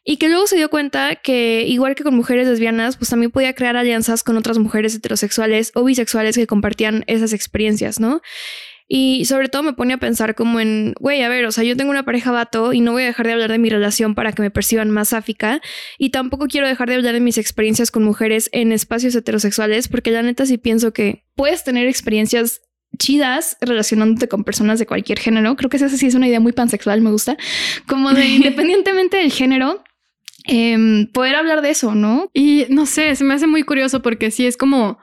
Y que luego se dio cuenta que, igual que con mujeres lesbianas, pues también podía crear alianzas con otras mujeres heterosexuales o bisexuales que compartían esas experiencias, ¿no? Y sobre todo me pone a pensar como en, güey, a ver, o sea, yo tengo una pareja vato y no voy a dejar de hablar de mi relación para que me perciban más sáfica. Y tampoco quiero dejar de hablar de mis experiencias con mujeres en espacios heterosexuales, porque la neta sí pienso que puedes tener experiencias chidas relacionándote con personas de cualquier género. Creo que esa sí es una idea muy pansexual, me gusta. Como de independientemente del género, em, poder hablar de eso, ¿no? Y no sé, se me hace muy curioso porque sí es como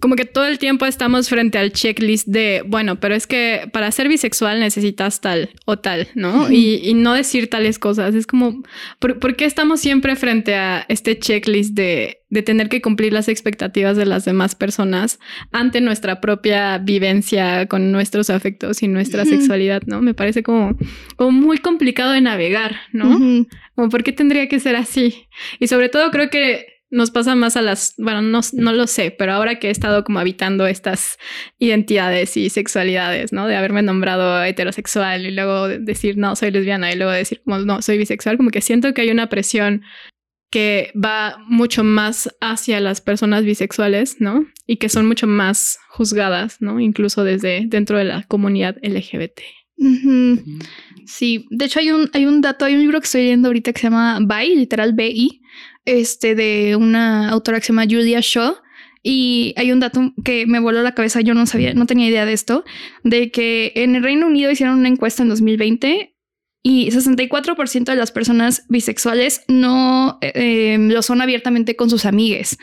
como que todo el tiempo estamos frente al checklist de, bueno, pero es que para ser bisexual necesitas tal o tal, ¿no? Y, no decir tales cosas. Es como, ¿por, qué estamos siempre frente a este checklist de, de, tener que cumplir las expectativas de las demás personas ante nuestra propia vivencia con nuestros afectos y nuestra sexualidad, ¿no? Me parece como, como, muy complicado de navegar, ¿no? Como, ¿por qué tendría que ser así? Y sobre todo creo que nos pasa más a las, bueno, no, no, lo sé, pero ahora que he estado como habitando estas identidades y sexualidades, ¿no? De haberme nombrado heterosexual y luego decir, no, soy lesbiana y luego decir, como, no, soy bisexual, como que siento que hay una presión que va mucho más hacia las personas bisexuales, ¿no? Y que son mucho más juzgadas, ¿no? Incluso desde dentro de la comunidad LGBT. Sí, de hecho hay un, hay un dato, hay un libro que estoy leyendo ahorita que se llama BI, literal BI, este, de una autora que se llama Julia Shaw. Y hay un dato que me voló la cabeza, yo no sabía, no tenía idea de esto, de que en el Reino Unido hicieron una encuesta en 2020 y 64% de las personas bisexuales no eh, em, lo son abiertamente con sus amigues.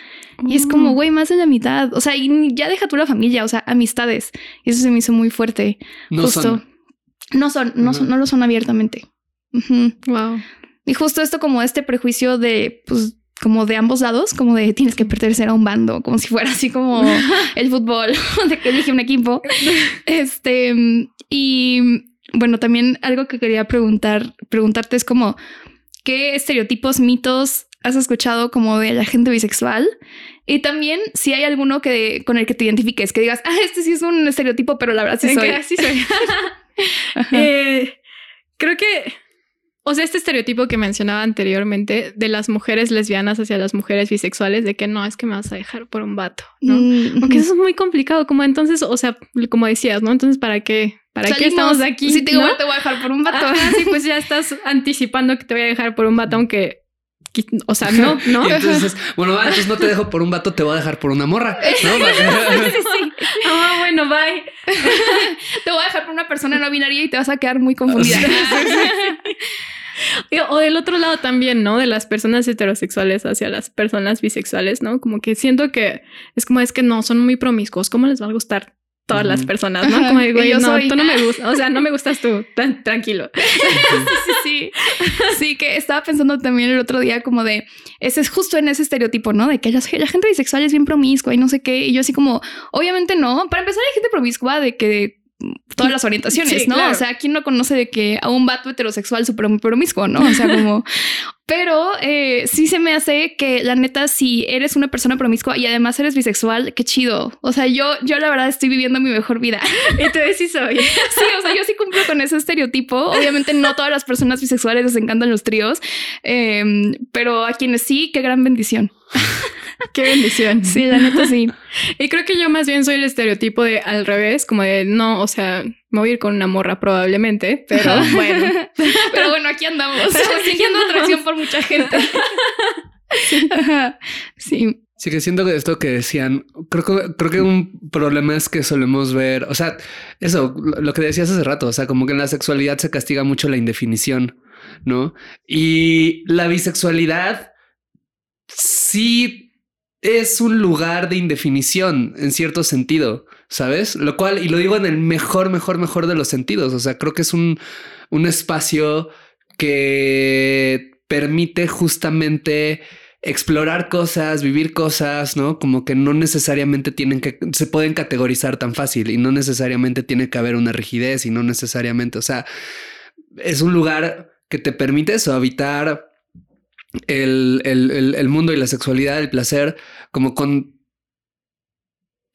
Y es como, oh. güey, más de la mitad. O sea, y ya deja tú la familia, o sea, amistades. Y eso se me hizo muy fuerte. No justo. Son. No son, no, son, no lo son abiertamente. Wow. Y justo esto como este prejuicio de, pues, como de ambos lados, como de tienes que pertenecer a un bando, como si fuera así como el fútbol, de que elige un equipo. Este, y bueno, también algo que quería preguntar, preguntarte es como, ¿qué estereotipos, mitos has escuchado como de la gente bisexual? Y también si hay alguno que con el que te identifiques, que digas, ah, este sí es un estereotipo, pero la verdad sí soy. Sí soy. eh, creo que o sea, este estereotipo que mencionaba anteriormente de las mujeres lesbianas hacia las mujeres bisexuales, de que no, es que me vas a dejar por un vato, ¿no? Mm, Porque eso es muy complicado, como entonces, o sea, como decías, ¿no? Entonces, ¿para qué? ¿Para qué estamos aquí? Si te, te voy a dejar por un vato. sí, pues ya estás anticipando que te voy a dejar por un vato, aunque o sea, no, ¿no? entonces, bueno, va, entonces no te dejo por un vato, te voy a dejar por una morra. ¿no? Ah, bueno, bye. te voy a dejar por una persona no binaria y te vas a quedar muy confundida. O del otro lado también, ¿no? De las personas heterosexuales hacia las personas bisexuales, ¿no? Como que siento que es como es que no, son muy promiscuos. ¿Cómo les va a gustar todas las personas, ¿no? Como digo, yo no, tú no me gustas, o sea, no me gustas tú, tan tranquilo. sí, sí, sí. Sí, que estaba pensando también el otro día como de, ese es justo en ese estereotipo, ¿no? De que la, gente bisexual es bien promiscua y no sé qué. Y yo así como, obviamente no. Para empezar hay gente promiscua de que todas las orientaciones, ¿no? O sea, ¿quién no conoce de que a un vato heterosexual súper promiscuo, ¿no? O sea, como... Pero eh, sí se me hace que la neta, si eres una persona promiscua y además eres bisexual, qué chido. O sea, yo, yo la verdad estoy viviendo mi mejor vida. Y te sí soy. Sí, o sea, yo sí cumplo con ese estereotipo. Obviamente no todas las personas bisexuales les encantan los tríos, em, pero a quienes sí, qué gran bendición. Qué bendición. Sí, la neta sí. Y creo que yo más bien soy el estereotipo de al revés, como de no, o sea, me voy a ir con una morra probablemente, pero bueno. pero bueno, aquí andamos, sintiendo atracción por mucha gente. sí. Sí, que siento que esto que decían, creo que, creo que un problema es que solemos ver, o sea, eso, lo que decías hace rato, o sea, como que en la sexualidad se castiga mucho la indefinición, ¿no? Y la bisexualidad sí es un lugar de indefinición en cierto sentido, ¿sabes? Lo cual, y lo digo en el mejor, mejor, mejor de los sentidos, o sea, creo que es un, un espacio que permite justamente explorar cosas, vivir cosas, ¿no? Como que no necesariamente tienen que, se pueden categorizar tan fácil y no necesariamente tiene que haber una rigidez y no necesariamente, o sea, es un lugar que te permite eso, habitar el, mundo y la sexualidad, el placer, como con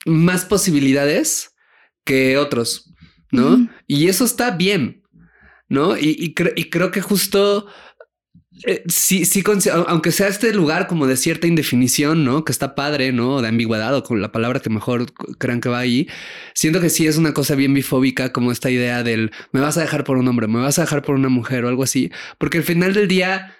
más posibilidades que otros, ¿no? Y eso está bien, ¿no? Y, creo que justo... Eh, sí, sí, aunque sea este lugar como de cierta indefinición, ¿no? Que está padre, ¿no? De ambigüedad o con la palabra que mejor crean que va ahí. Siento que sí es una cosa bien bifóbica como esta idea del me vas a dejar por un hombre, me vas a dejar por una mujer o algo así. Porque al final del día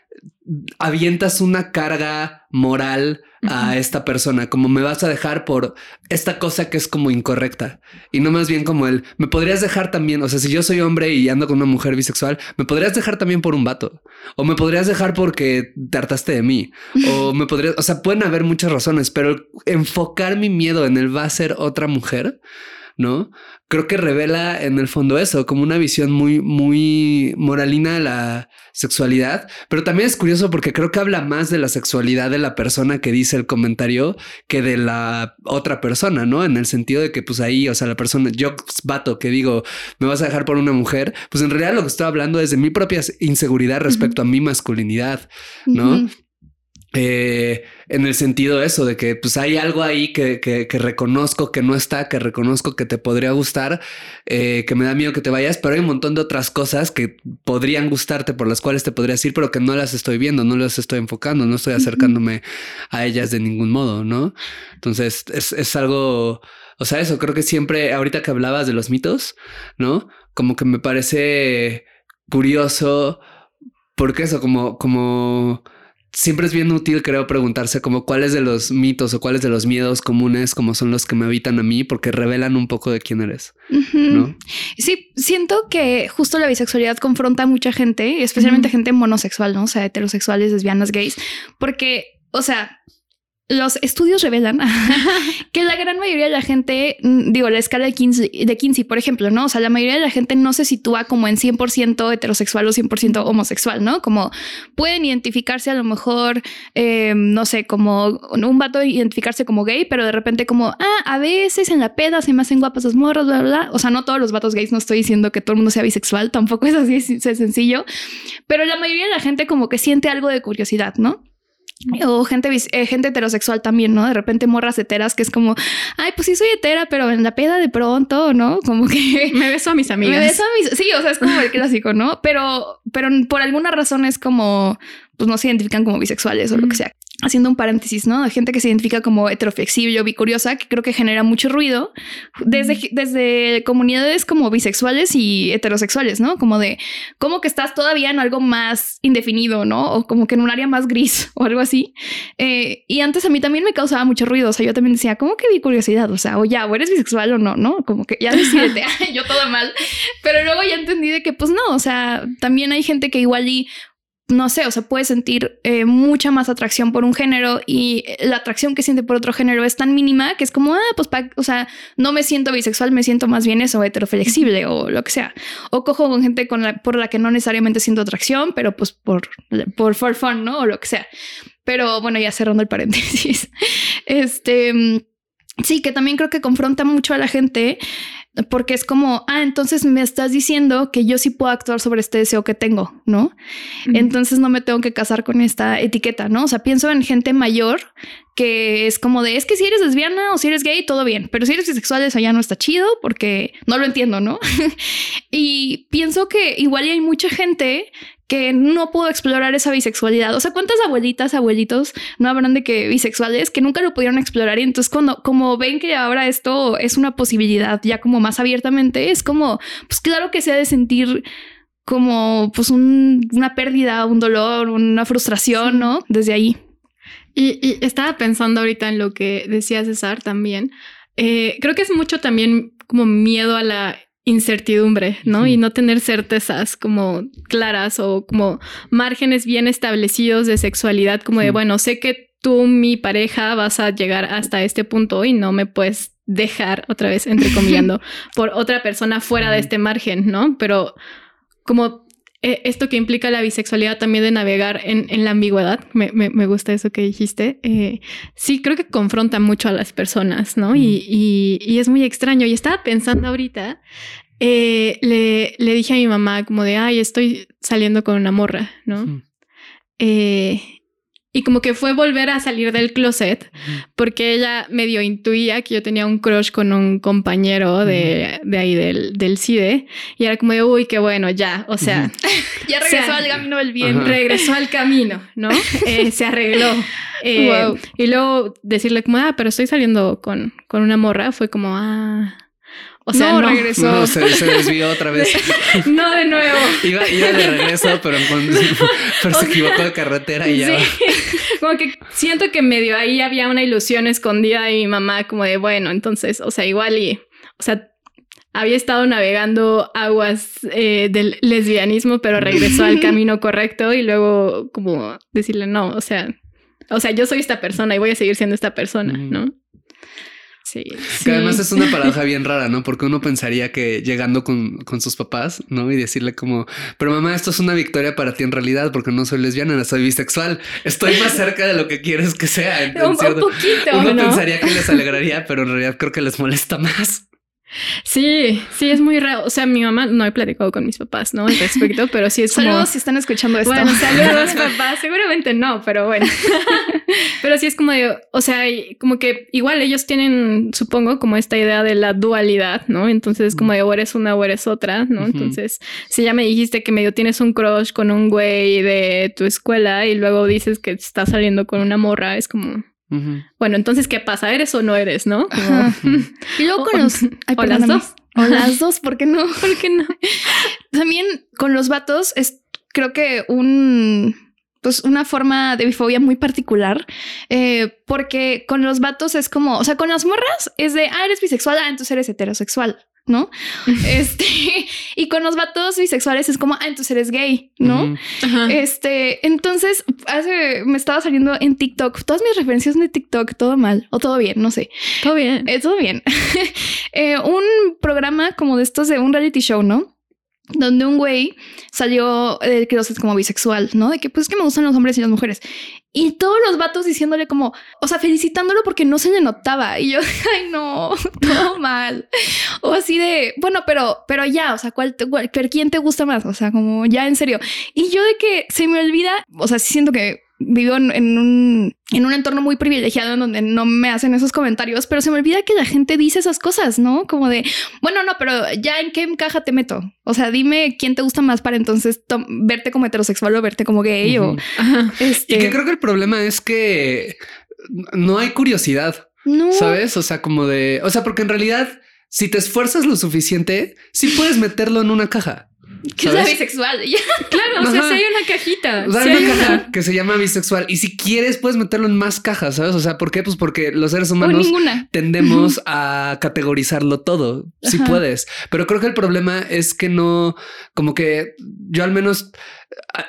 avientas una carga moral a esta persona, como me vas a dejar por esta cosa que es como incorrecta. Y no más bien como el me podrías dejar también. O sea, si yo soy hombre y ando con una mujer bisexual, me podrías dejar también por un vato o me podrías dejar porque te hartaste de mí o me podrías, o sea, pueden haber muchas razones, pero enfocar mi miedo en el va a ser otra mujer ¿no? Creo que revela en el fondo eso, como una visión muy, muy moralina de la sexualidad, pero también es curioso porque creo que habla más de la sexualidad de la persona que dice el comentario que de la otra persona, ¿no? En el sentido de que pues ahí, o sea, la persona, yo vato que digo, me vas a dejar por una mujer, pues en realidad lo que estoy hablando es de mi propia inseguridad respecto a mi masculinidad, ¿no? Eh, en el sentido eso, de que pues hay algo ahí que, que, reconozco que no está, que reconozco que te podría gustar, eh, que me da miedo que te vayas, pero hay un montón de otras cosas que podrían gustarte, por las cuales te podrías ir, pero que no las estoy viendo, no las estoy enfocando, no estoy acercándome a ellas de ningún modo, ¿no? Entonces es, es algo, o sea, eso creo que siempre, ahorita que hablabas de los mitos, ¿no? Como que me parece curioso, porque eso, como, como siempre es bien útil, creo, preguntarse como cuáles de los mitos o cuáles de los miedos comunes como son los que me habitan a mí, porque revelan un poco de quién eres. ¿no? Sí, siento que justo la bisexualidad confronta a mucha gente, especialmente gente monosexual, ¿no? O sea, heterosexuales, lesbianas, gays, porque, o sea, los estudios revelan que la gran mayoría de la gente, mm, digo, la escala de Kinsey, de Kinsey, por ejemplo, ¿no? O sea, la mayoría de la gente no se sitúa como en 100% heterosexual o 100% homosexual, ¿no? Como pueden identificarse a lo mejor, eh, no sé, como un vato identificarse como gay, pero de repente como, ah, a veces en la peda se me hacen guapas las morras, bla, bla, bla. O sea, no todos los vatos gays, no estoy diciendo que todo el mundo sea bisexual, tampoco es así, es sencillo, pero la mayoría de la gente como que siente algo de curiosidad, ¿no? O gente, eh, gente heterosexual también, ¿no? De repente morras heteras que es como, ay, pues sí soy hetera, pero en la peda de pronto, ¿no? Como que... Me beso a mis amigas. Me beso a mis... Sí, o sea, es como el clásico, ¿no? Pero, pero por alguna razón es como, pues no se identifican como bisexuales o lo que sea haciendo un paréntesis, ¿no? De gente que se identifica como heteroflexible o bicuriosa, que creo que genera mucho ruido, desde, desde comunidades como bisexuales y heterosexuales, ¿no? Como de, como que estás todavía en algo más indefinido, ¿no? O como que en un área más gris o algo así. Eh, y antes a mí también me causaba mucho ruido, o sea, yo también decía, ¿cómo que bicuriosidad? O sea, o ya, o eres bisexual o no, ¿no? Como que ya decidete, yo todo mal. Pero luego ya entendí de que, pues no, o sea, también hay gente que igual y no sé, o sea, puede sentir eh, mucha más atracción por un género y la atracción que siente por otro género es tan mínima que es como, ah, pues, o sea, no me siento bisexual, me siento más bien eso, heteroflexible o lo que sea. O cojo con gente con la, por la que no necesariamente siento atracción, pero pues por, por for fun, ¿no? O lo que sea. Pero bueno, ya cerrando el paréntesis. Este, mm, sí, que también creo que confronta mucho a la gente porque es como, ah, entonces me estás diciendo que yo sí puedo actuar sobre este deseo que tengo, ¿no? Entonces no me tengo que casar con esta etiqueta, ¿no? O sea, pienso en gente mayor que es como de, es que si eres lesbiana o si eres gay, todo bien, pero si eres bisexual eso ya no está chido porque no lo entiendo, ¿no? y pienso que igual hay mucha gente que no pudo explorar esa bisexualidad. O sea, ¿cuántas abuelitas, abuelitos no habrán de que bisexuales que nunca lo pudieron explorar? Y entonces cuando como ven que ahora esto es una posibilidad ya como más abiertamente, es como, pues claro que se ha de sentir como pues una pérdida, un dolor, una frustración, ¿no? Desde ahí. Y, estaba pensando ahorita en lo que decía César también. Eh, creo que es mucho también como miedo a la incertidumbre, ¿no? Y no tener certezas como claras o como márgenes bien establecidos de sexualidad, como de, bueno, sé que tú, mi pareja, vas a llegar hasta este punto y no me puedes dejar otra vez, entrecomillando, por otra persona fuera de este margen, ¿no? Pero como eh, esto que implica la bisexualidad también de navegar en, la ambigüedad, me, gusta eso que dijiste, eh, sí creo que confronta mucho a las personas, ¿no? Y, es muy extraño. Y estaba pensando ahorita, eh, le, le, dije a mi mamá como de, ay, estoy saliendo con una morra, ¿no? Y como que fue volver a salir del closet porque ella medio intuía que yo tenía un crush con un compañero de, de ahí del, del CIDE y era como de, uy, qué bueno, ya, o sea... ya regresó al camino del bien. Regresó al camino, ¿no? Eh, se arregló. Eh, y luego decirle como, ah, pero estoy saliendo con, con una morra, fue como, ah... O sea, no, regresó. No, se, desvió otra vez. no, de nuevo. Iba, iba de regreso, pero, pero se equivocó de carretera y ya. Sí. Como que siento que medio ahí había una ilusión escondida y mi mamá como de, bueno, entonces, o sea, igual y, o sea, había estado navegando aguas eh, del lesbianismo, pero regresó al camino correcto y luego como decirle, no, o sea, o sea, yo soy esta persona y voy a seguir siendo esta persona, ¿no? Sí. Que además es una paradoja bien rara, ¿no? Porque uno pensaría que llegando con, con, sus papás, ¿no? Y decirle como, pero mamá, esto es una victoria para ti en realidad, porque no soy lesbiana, soy bisexual. Estoy más cerca de lo que quieres que sea. un, poquito. Uno pensaría que les alegraría, pero en realidad creo que les molesta más. Sí, sí, es muy raro. O sea, mi mamá no he platicado con mis papás, ¿no? Al respecto, pero sí es como. Saludos si están escuchando esto. Bueno, saludos, papás. Seguramente no, pero bueno. pero sí es como de. O sea, como que igual ellos tienen, supongo, como esta idea de la dualidad, ¿no? Entonces, como de o eres una o eres otra, ¿no? Entonces, si ya me dijiste que medio tienes un crush con un güey de tu escuela y luego dices que estás saliendo con una morra, es como. Bueno, entonces, ¿qué pasa? ¿Eres o no eres, no? Y luego con los... o las dos. O las dos, ¿por qué no? ¿Por qué no? También con los vatos es, creo que un pues una forma de bifobia muy particular, eh, porque con los vatos es como, o sea, con las morras es de, ah, eres bisexual, ah, entonces eres heterosexual. ¿No? este, y con los vatos bisexuales es como, ah, entonces eres gay, ¿no? Este, entonces, hace, me estaba saliendo en TikTok, todas mis referencias de TikTok, todo mal, o todo bien, no sé. Todo bien. Eh, todo bien. Eh, un programa como de estos de un reality show, ¿no? donde un güey salió de que es como bisexual, ¿no? De que pues que me gustan los hombres y las mujeres. Y todos los vatos diciéndole como, o sea, felicitándolo porque no se le notaba. Y yo, ay, no, todo mal. O así de, bueno, pero, pero ya, o sea, ¿cuál, pero ¿quién te gusta más? O sea, como ya en serio. Y yo de que se me olvida, o sea, siento que vivo en, un, en un entorno muy privilegiado en donde no me hacen esos comentarios, pero se me olvida que la gente dice esas cosas, ¿no? Como de, bueno, no, pero ya en qué caja te meto. O sea, dime quién te gusta más para entonces verte como heterosexual o verte como gay o... Este... Y que creo que el problema es que no hay curiosidad, no. ¿sabes? O sea, como de, o sea, porque en realidad, si te esfuerzas lo suficiente, sí puedes meterlo en una caja. Que es bisexual. claro, o sea, si hay una cajita. hay una caja que se llama bisexual. Y si quieres, puedes meterlo en más cajas, ¿sabes? O sea, ¿por qué? Pues porque los seres humanos tendemos a categorizarlo todo. Si puedes. Pero creo que el problema es que no, como que yo al menos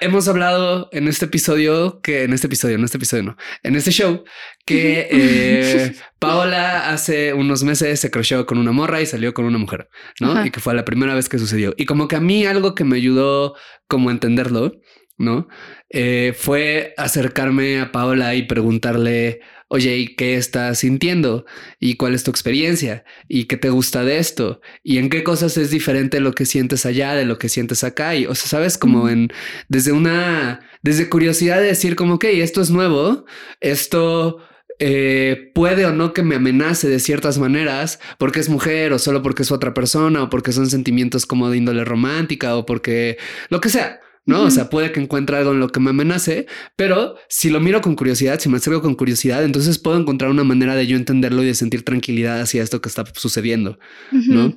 hemos hablado en este episodio que en este episodio, en este episodio no, en este show que eh, Paola hace unos meses se crocheó con una morra y salió con una mujer, ¿no? Y que fue la primera vez que sucedió. Y como que a mí algo que me ayudó como a entenderlo, ¿no? Eh, fue acercarme a Paola y preguntarle, oye, ¿y qué estás sintiendo? ¿Y cuál es tu experiencia? ¿Y qué te gusta de esto? ¿Y en qué cosas es diferente lo que sientes allá de lo que sientes acá? Y, o sea, sabes, como en, desde una, desde curiosidad de decir como, ok, esto es nuevo, esto... Eh, puede o no que me amenace de ciertas maneras porque es mujer o solo porque es otra persona o porque son sentimientos como de índole romántica o porque lo que sea. ¿No? O sea, puede que encuentre algo en lo que me amenace, pero si lo miro con curiosidad, si me acerco con curiosidad, entonces puedo encontrar una manera de yo entenderlo y de sentir tranquilidad hacia esto que está sucediendo, ¿no?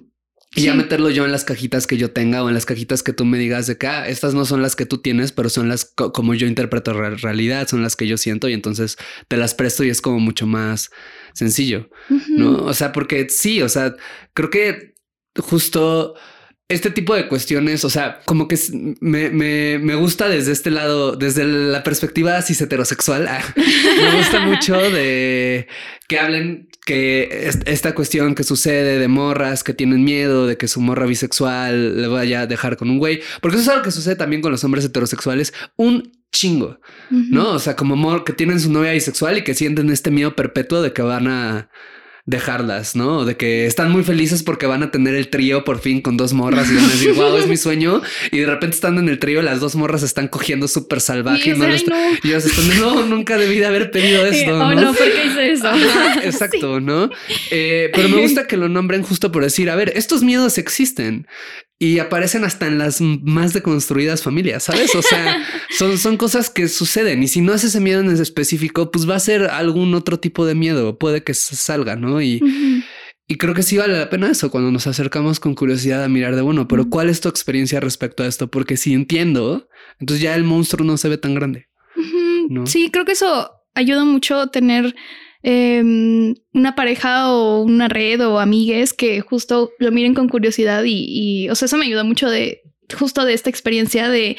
Y ya meterlo yo en las cajitas que yo tenga o en las cajitas que tú me digas de que ah, estas no son las que tú tienes, pero son las como yo interpreto la realidad, son las que yo siento y entonces te las presto y es como mucho más sencillo, ¿no? O sea, porque sí, o sea, creo que justo este tipo de cuestiones, o sea, como que me, me, me, gusta desde este lado, desde la perspectiva cis heterosexual, ah, me gusta mucho de que hablen que esta cuestión que sucede de morras que tienen miedo de que su morra bisexual le vaya a dejar con un güey, porque eso es algo que sucede también con los hombres heterosexuales, un chingo, ¿no? O sea, como que tienen su novia bisexual y que sienten este miedo perpetuo de que van a dejarlas, ¿no? De que están muy felices porque van a tener el trío por fin con dos morras y van a decir, wow, es mi sueño. Y de repente estando en el trío, las dos morras están cogiendo súper salvaje. Y, no, ellos están, no, nunca debí de haber pedido esto. Oh, no, ¿por qué hice eso? exacto, ¿no? Eh, pero me gusta que lo nombren justo por decir, a ver, estos miedos existen y aparecen hasta en las más deconstruidas familias, ¿sabes? O sea, son, son cosas que suceden y si no es ese miedo en específico, pues va a ser algún otro tipo de miedo, puede que salga, ¿no? Y, y creo que sí vale la pena eso cuando nos acercamos con curiosidad a mirar de, bueno, pero ¿cuál es tu experiencia respecto a esto? Porque si entiendo, entonces ya el monstruo no se ve tan grande. ¿no? Sí, creo que eso ayuda mucho tener Em, una pareja o una red o amigues que justo lo miren con curiosidad y, y, o sea, eso me ayuda mucho de justo de esta experiencia de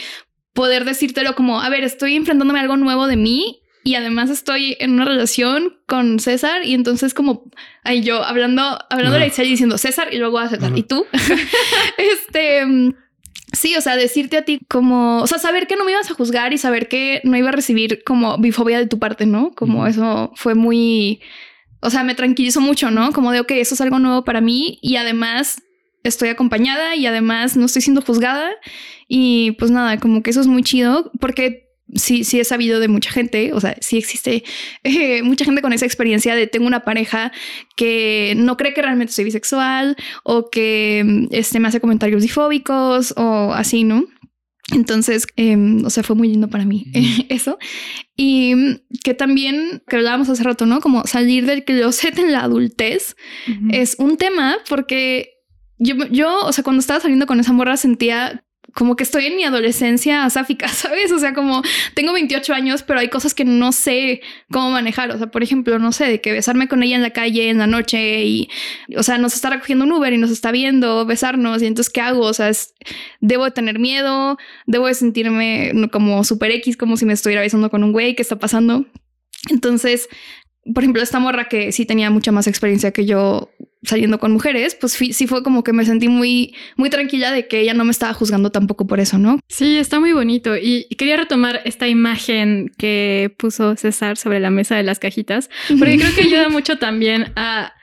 poder decírtelo como, a ver, estoy enfrentándome a algo nuevo de mí y además estoy en una relación con César y entonces como ahí yo hablando hablando de la y diciendo César y luego a César y tú este Sí, o sea, decirte a ti como, o sea, saber que no me ibas a juzgar y saber que no iba a recibir como bifobia de tu parte, ¿no? Como eso fue muy, o sea, me tranquilizó mucho, ¿no? Como de, ok, eso es algo nuevo para mí y además estoy acompañada y además no estoy siendo juzgada y pues nada, como que eso es muy chido porque sí, sí he sabido de mucha gente, o sea, sí existe eh, mucha gente con esa experiencia de tengo una pareja que no cree que realmente soy bisexual o que este, me hace comentarios difóbicos o así, ¿no? Entonces, em, o sea, fue muy lindo para mí eso. Y que también, que hablábamos hace rato, ¿no? Como salir del closet en la adultez es un tema porque yo, yo, o sea, cuando estaba saliendo con esa morra sentía como que estoy en mi adolescencia sáfica, ¿sabes? O sea, como tengo 28 años, pero hay cosas que no sé cómo manejar. O sea, por ejemplo, no sé, de que besarme con ella en la calle en la noche y, o sea, nos está recogiendo un Uber y nos está viendo, besarnos y entonces, ¿qué hago? O sea, debo de tener miedo, debo de sentirme como super X, como si me estuviera besando con un güey, ¿qué está pasando? Entonces, por ejemplo, esta morra que sí tenía mucha más experiencia que yo saliendo con mujeres, pues sí fue como que me sentí muy, muy tranquila de que ella no me estaba juzgando tampoco por eso, ¿no? Sí, está muy bonito. Y quería retomar esta imagen que puso César sobre la mesa de las cajitas, porque creo que ayuda mucho también a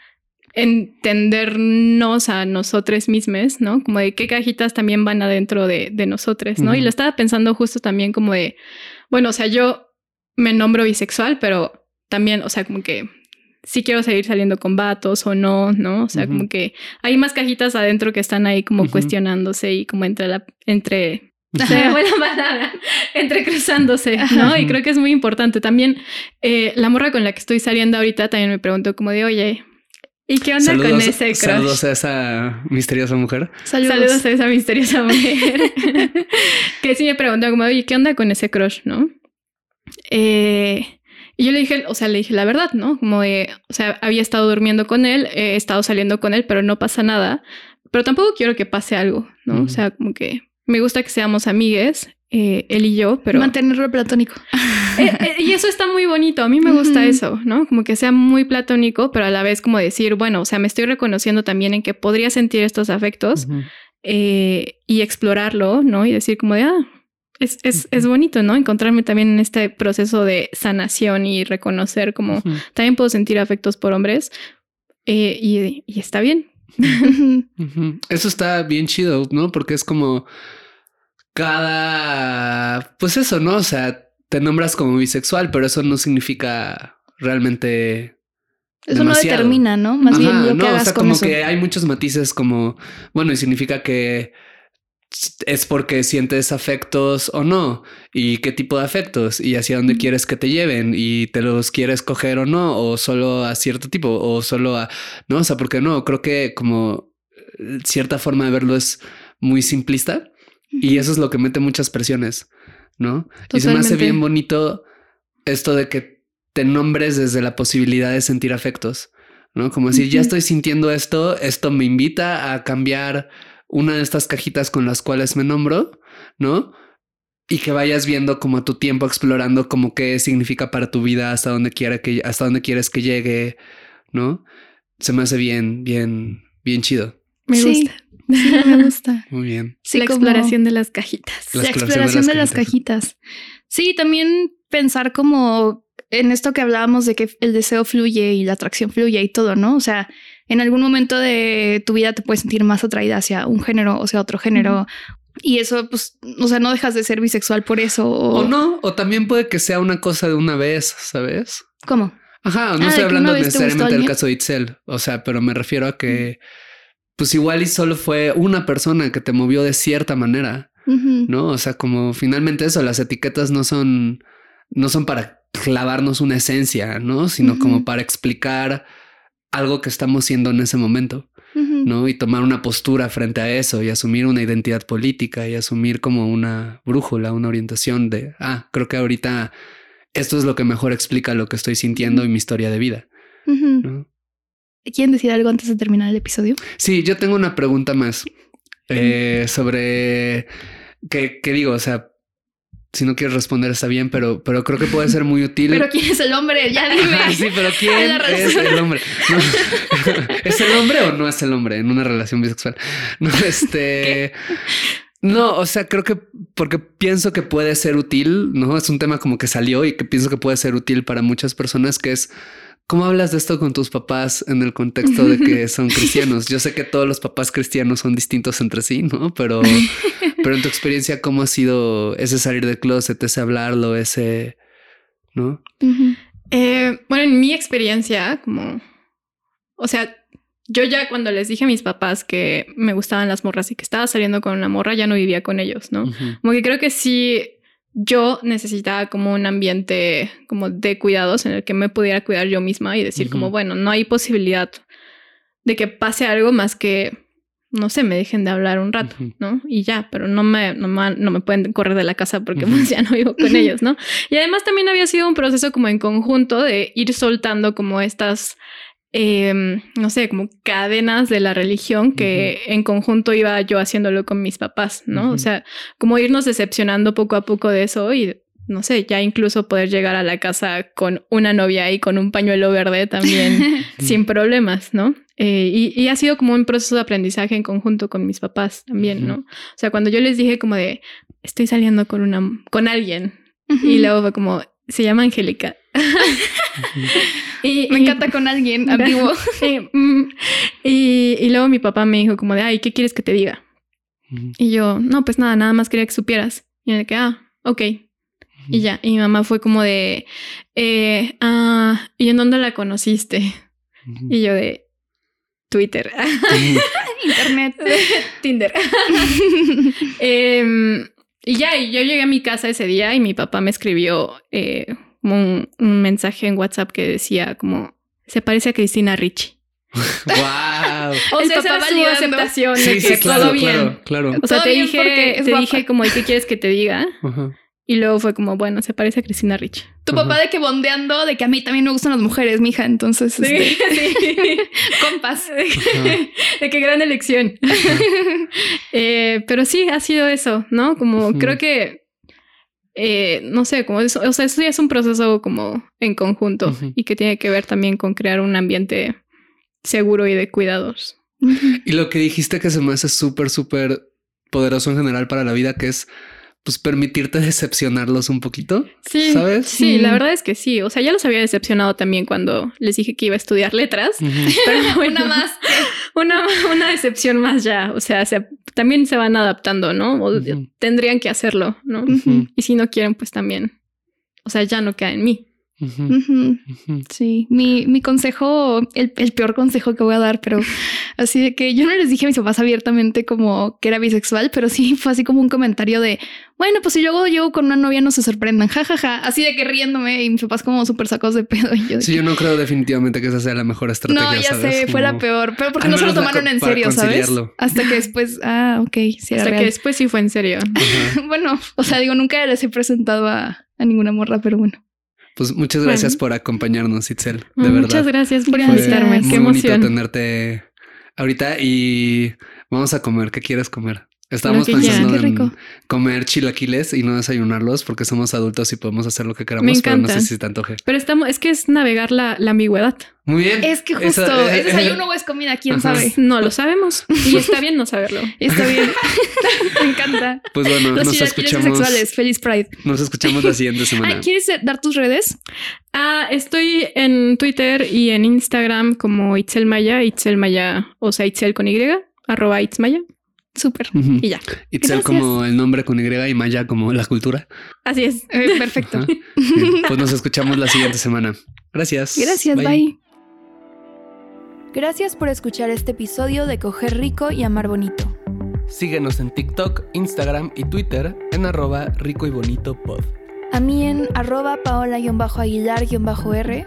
entendernos a nosotros mismos, ¿no? Como de qué cajitas también van adentro de, de nosotros, ¿no? Y lo estaba pensando justo también como de, bueno, o sea, yo me nombro bisexual, pero también, o sea, como que si quiero seguir saliendo con vatos o no, ¿no? O sea, como que hay más cajitas adentro que están ahí como cuestionándose y como entre la, entre buena palabra, entre cruzándose, ¿no? Y creo que es muy importante. También eh, la morra con la que estoy saliendo ahorita también me preguntó como de, oye, ¿y qué onda con ese crush? Saludos a esa misteriosa mujer. Saludos, a esa misteriosa mujer. que sí me preguntó como, oye, ¿qué onda con ese crush, no? Eh, y yo le dije, o sea, le dije la verdad, ¿no? Como de, o sea, había estado durmiendo con él, he estado saliendo con él, pero no pasa nada. Pero tampoco quiero que pase algo, ¿no? O sea, como que me gusta que seamos amigues, eh, él y yo, pero... Mantenerlo platónico. Eh, eh, y eso está muy bonito, a mí me gusta eso, ¿no? Como que sea muy platónico, pero a la vez como decir, bueno, o sea, me estoy reconociendo también en que podría sentir estos afectos y explorarlo, ¿no? Y decir como de, ah, es, es, es, bonito, ¿no? Encontrarme también en este proceso de sanación y reconocer como también puedo sentir afectos por hombres eh, y, y, está bien. Eso está bien chido, ¿no? Porque es como cada, pues eso, ¿no? O sea, te nombras como bisexual, pero eso no significa realmente eso no determina, ¿no? Más bien lo que no, o sea, como que hay muchos matices como, bueno, y significa que es porque sientes afectos o no y qué tipo de afectos y hacia dónde quieres que te lleven y te los quieres coger o no o solo a cierto tipo o solo a no o sea porque no creo que como eh, cierta forma de verlo es muy simplista y eso es lo que mete muchas presiones no y se me hace bien bonito esto de que te nombres desde la posibilidad de sentir afectos no como decir ya estoy sintiendo esto esto me invita a cambiar una de estas cajitas con las cuales me nombro, ¿no? Y que vayas viendo como a tu tiempo explorando como qué significa para tu vida, hasta dónde quiere que hasta dónde quieres que llegue, ¿no? Se me hace bien, bien, bien chido. Me gusta. Sí, me gusta. Muy bien. Sí, la exploración de las cajitas. La, exploración, de, las, cajitas. Sí, también pensar como en esto que hablábamos de que el deseo fluye y la atracción fluye y todo, ¿no? O sea, en algún momento de tu vida te puedes sentir más atraída hacia un género o sea otro género. Y eso, pues, o sea, no dejas de ser bisexual por eso. O... no, o también puede que sea una cosa de una vez, ¿sabes? ¿Cómo? Ajá, no ah, estoy hablando necesariamente del caso de Itzel, o sea, pero me refiero a que, pues igual y solo fue una persona que te movió de cierta manera, ¿no? O sea, como finalmente eso, las etiquetas no son, no son para clavarnos una esencia, ¿no? Sino como para explicar algo que estamos siendo en ese momento, ¿no? Y tomar una postura frente a eso y asumir una identidad política y asumir como una brújula, una orientación de, ah, creo que ahorita esto es lo que mejor explica lo que estoy sintiendo y mi historia de vida. ¿Quieren decir algo antes de terminar el episodio? Sí, yo tengo una pregunta más eh, sobre qué digo, o sea, si no quieres responder está bien, pero, pero creo que puede ser muy útil. Pero ¿quién es el hombre? Ya dime. sí, pero ¿quién es el hombre? ¿Es el hombre o no es el hombre en una relación bisexual? No, este... No, o sea, creo que porque pienso que puede ser útil, ¿no? Es un tema como que salió y que pienso que puede ser útil para muchas personas, que es ¿Cómo hablas de esto con tus papás en el contexto de que son cristianos? Yo sé que todos los papás cristianos son distintos entre sí, ¿no? Pero, pero en tu experiencia, ¿cómo ha sido ese salir del closet, ese hablarlo, ese, ¿no? Eh, bueno, en mi experiencia, como, o sea, yo ya cuando les dije a mis papás que me gustaban las morras y que estaba saliendo con una morra, ya no vivía con ellos, ¿no? Como que creo que sí yo necesitaba como un ambiente como de cuidados en el que me pudiera cuidar yo misma y decir como, bueno, no hay posibilidad de que pase algo más que no sé, me dejen de hablar un rato, ¿no? Y ya, pero no me, no, me pueden correr de la casa porque pues ya no vivo con ellos, ¿no? Y además también había sido un proceso como en conjunto de ir soltando como estas, em, no sé, como cadenas de la religión que en conjunto iba yo haciéndolo con mis papás, ¿no? O sea, como irnos decepcionando poco a poco de eso y no sé, ya incluso poder llegar a la casa con una novia y con un pañuelo verde también sin problemas, ¿no? Eh, y, ha sido como un proceso de aprendizaje en conjunto con mis papás también, ¿no? O sea, cuando yo les dije como de, estoy saliendo con una, con alguien, y luego fue como, se llama Angélica. y, me encanta con alguien antiguo. Mm, y, y, luego mi papá me dijo como de, ay, ¿qué quieres que te diga? Y yo, no, pues nada, nada más quería que supieras. Y de que, ah, ok. Y ya, y mi mamá fue como de, eh, ah, ¿y en dónde la conociste? Y yo de Twitter, Internet, Tinder. Em, y ya, y yo llegué a mi casa ese día y mi papá me escribió eh, un, mensaje en WhatsApp que decía como, se parece a Cristina Ricci. wow. O sea, esa su aceptación de que todo bien. Claro, O sea, te dije, te dije como, ¿y qué quieres que te diga? Ajá. Y luego fue como, bueno, se parece a Cristina Rich. Tu papá de que bondeando, de que a mí también me gustan las mujeres, mija. Entonces, sí, este, compas. de qué gran elección. Eh, pero sí, ha sido eso, ¿no? Como creo que, eh, no sé, como eso, o sea, eso ya es un proceso como en conjunto y que tiene que ver también con crear un ambiente seguro y de cuidados. Y lo que dijiste que se me hace súper, súper poderoso en general para la vida, que es pues permitirte decepcionarlos un poquito. Sí, ¿sabes? Sí, la verdad es que sí. O sea, ya los había decepcionado también cuando les dije que iba a estudiar letras. Pero una más, una, una decepción más ya. O sea, también se van adaptando, ¿no? O tendrían que hacerlo, ¿no? Y si no quieren, pues también. O sea, ya no queda en mí. Sí, mi, mi consejo, el, el, peor consejo que voy a dar, pero así de que yo no les dije a mis papás abiertamente como que era bisexual, pero sí fue así como un comentario de, bueno, pues si luego llego con una novia no se sorprendan, jajaja, así de que riéndome y mis papás como súper sacos de pedo. Y yo sí, yo no creo definitivamente que esa sea la mejor estrategia. No, ya sé, fuera peor, pero porque no se lo tomaron en serio, ¿sabes? Hasta que después, ah, ok, sí Hasta que después sí fue en serio. bueno, o sea, digo, nunca les he presentado a, a ninguna morra, pero bueno. Pues muchas gracias por acompañarnos, Itzel. De verdad. Muchas gracias por invitarme. Qué emoción. tenerte ahorita y vamos a comer. ¿Qué quieres comer? Estábamos pensando en comer chilaquiles y no desayunarlos porque somos adultos y podemos hacer lo que queramos, pero no sé si te antoje. Pero estamos, es que es navegar la, la ambigüedad. Muy bien. Es que justo es desayuno o es comida, quién sabe. No lo sabemos y está bien no saberlo. Está bien. Me encanta. Pues bueno, nos escuchamos. sexuales. Feliz Pride. Nos escuchamos la siguiente semana. ¿Quieres dar tus redes? Ah, estoy en Twitter y en Instagram como Itzel Maya, Itzel Maya, o sea, Itzel con Y, arroba Itzmaya. Súper. Y ya. Itzel como el nombre con Y y Maya como la cultura. Así es. Eh, perfecto. Pues nos escuchamos la siguiente semana. Gracias. Gracias. bye. Gracias por escuchar este episodio de Coger Rico y Amar Bonito. Síguenos en TikTok, Instagram y Twitter en arroba rico y bonito pod. A mí en arroba paola-aguilar-r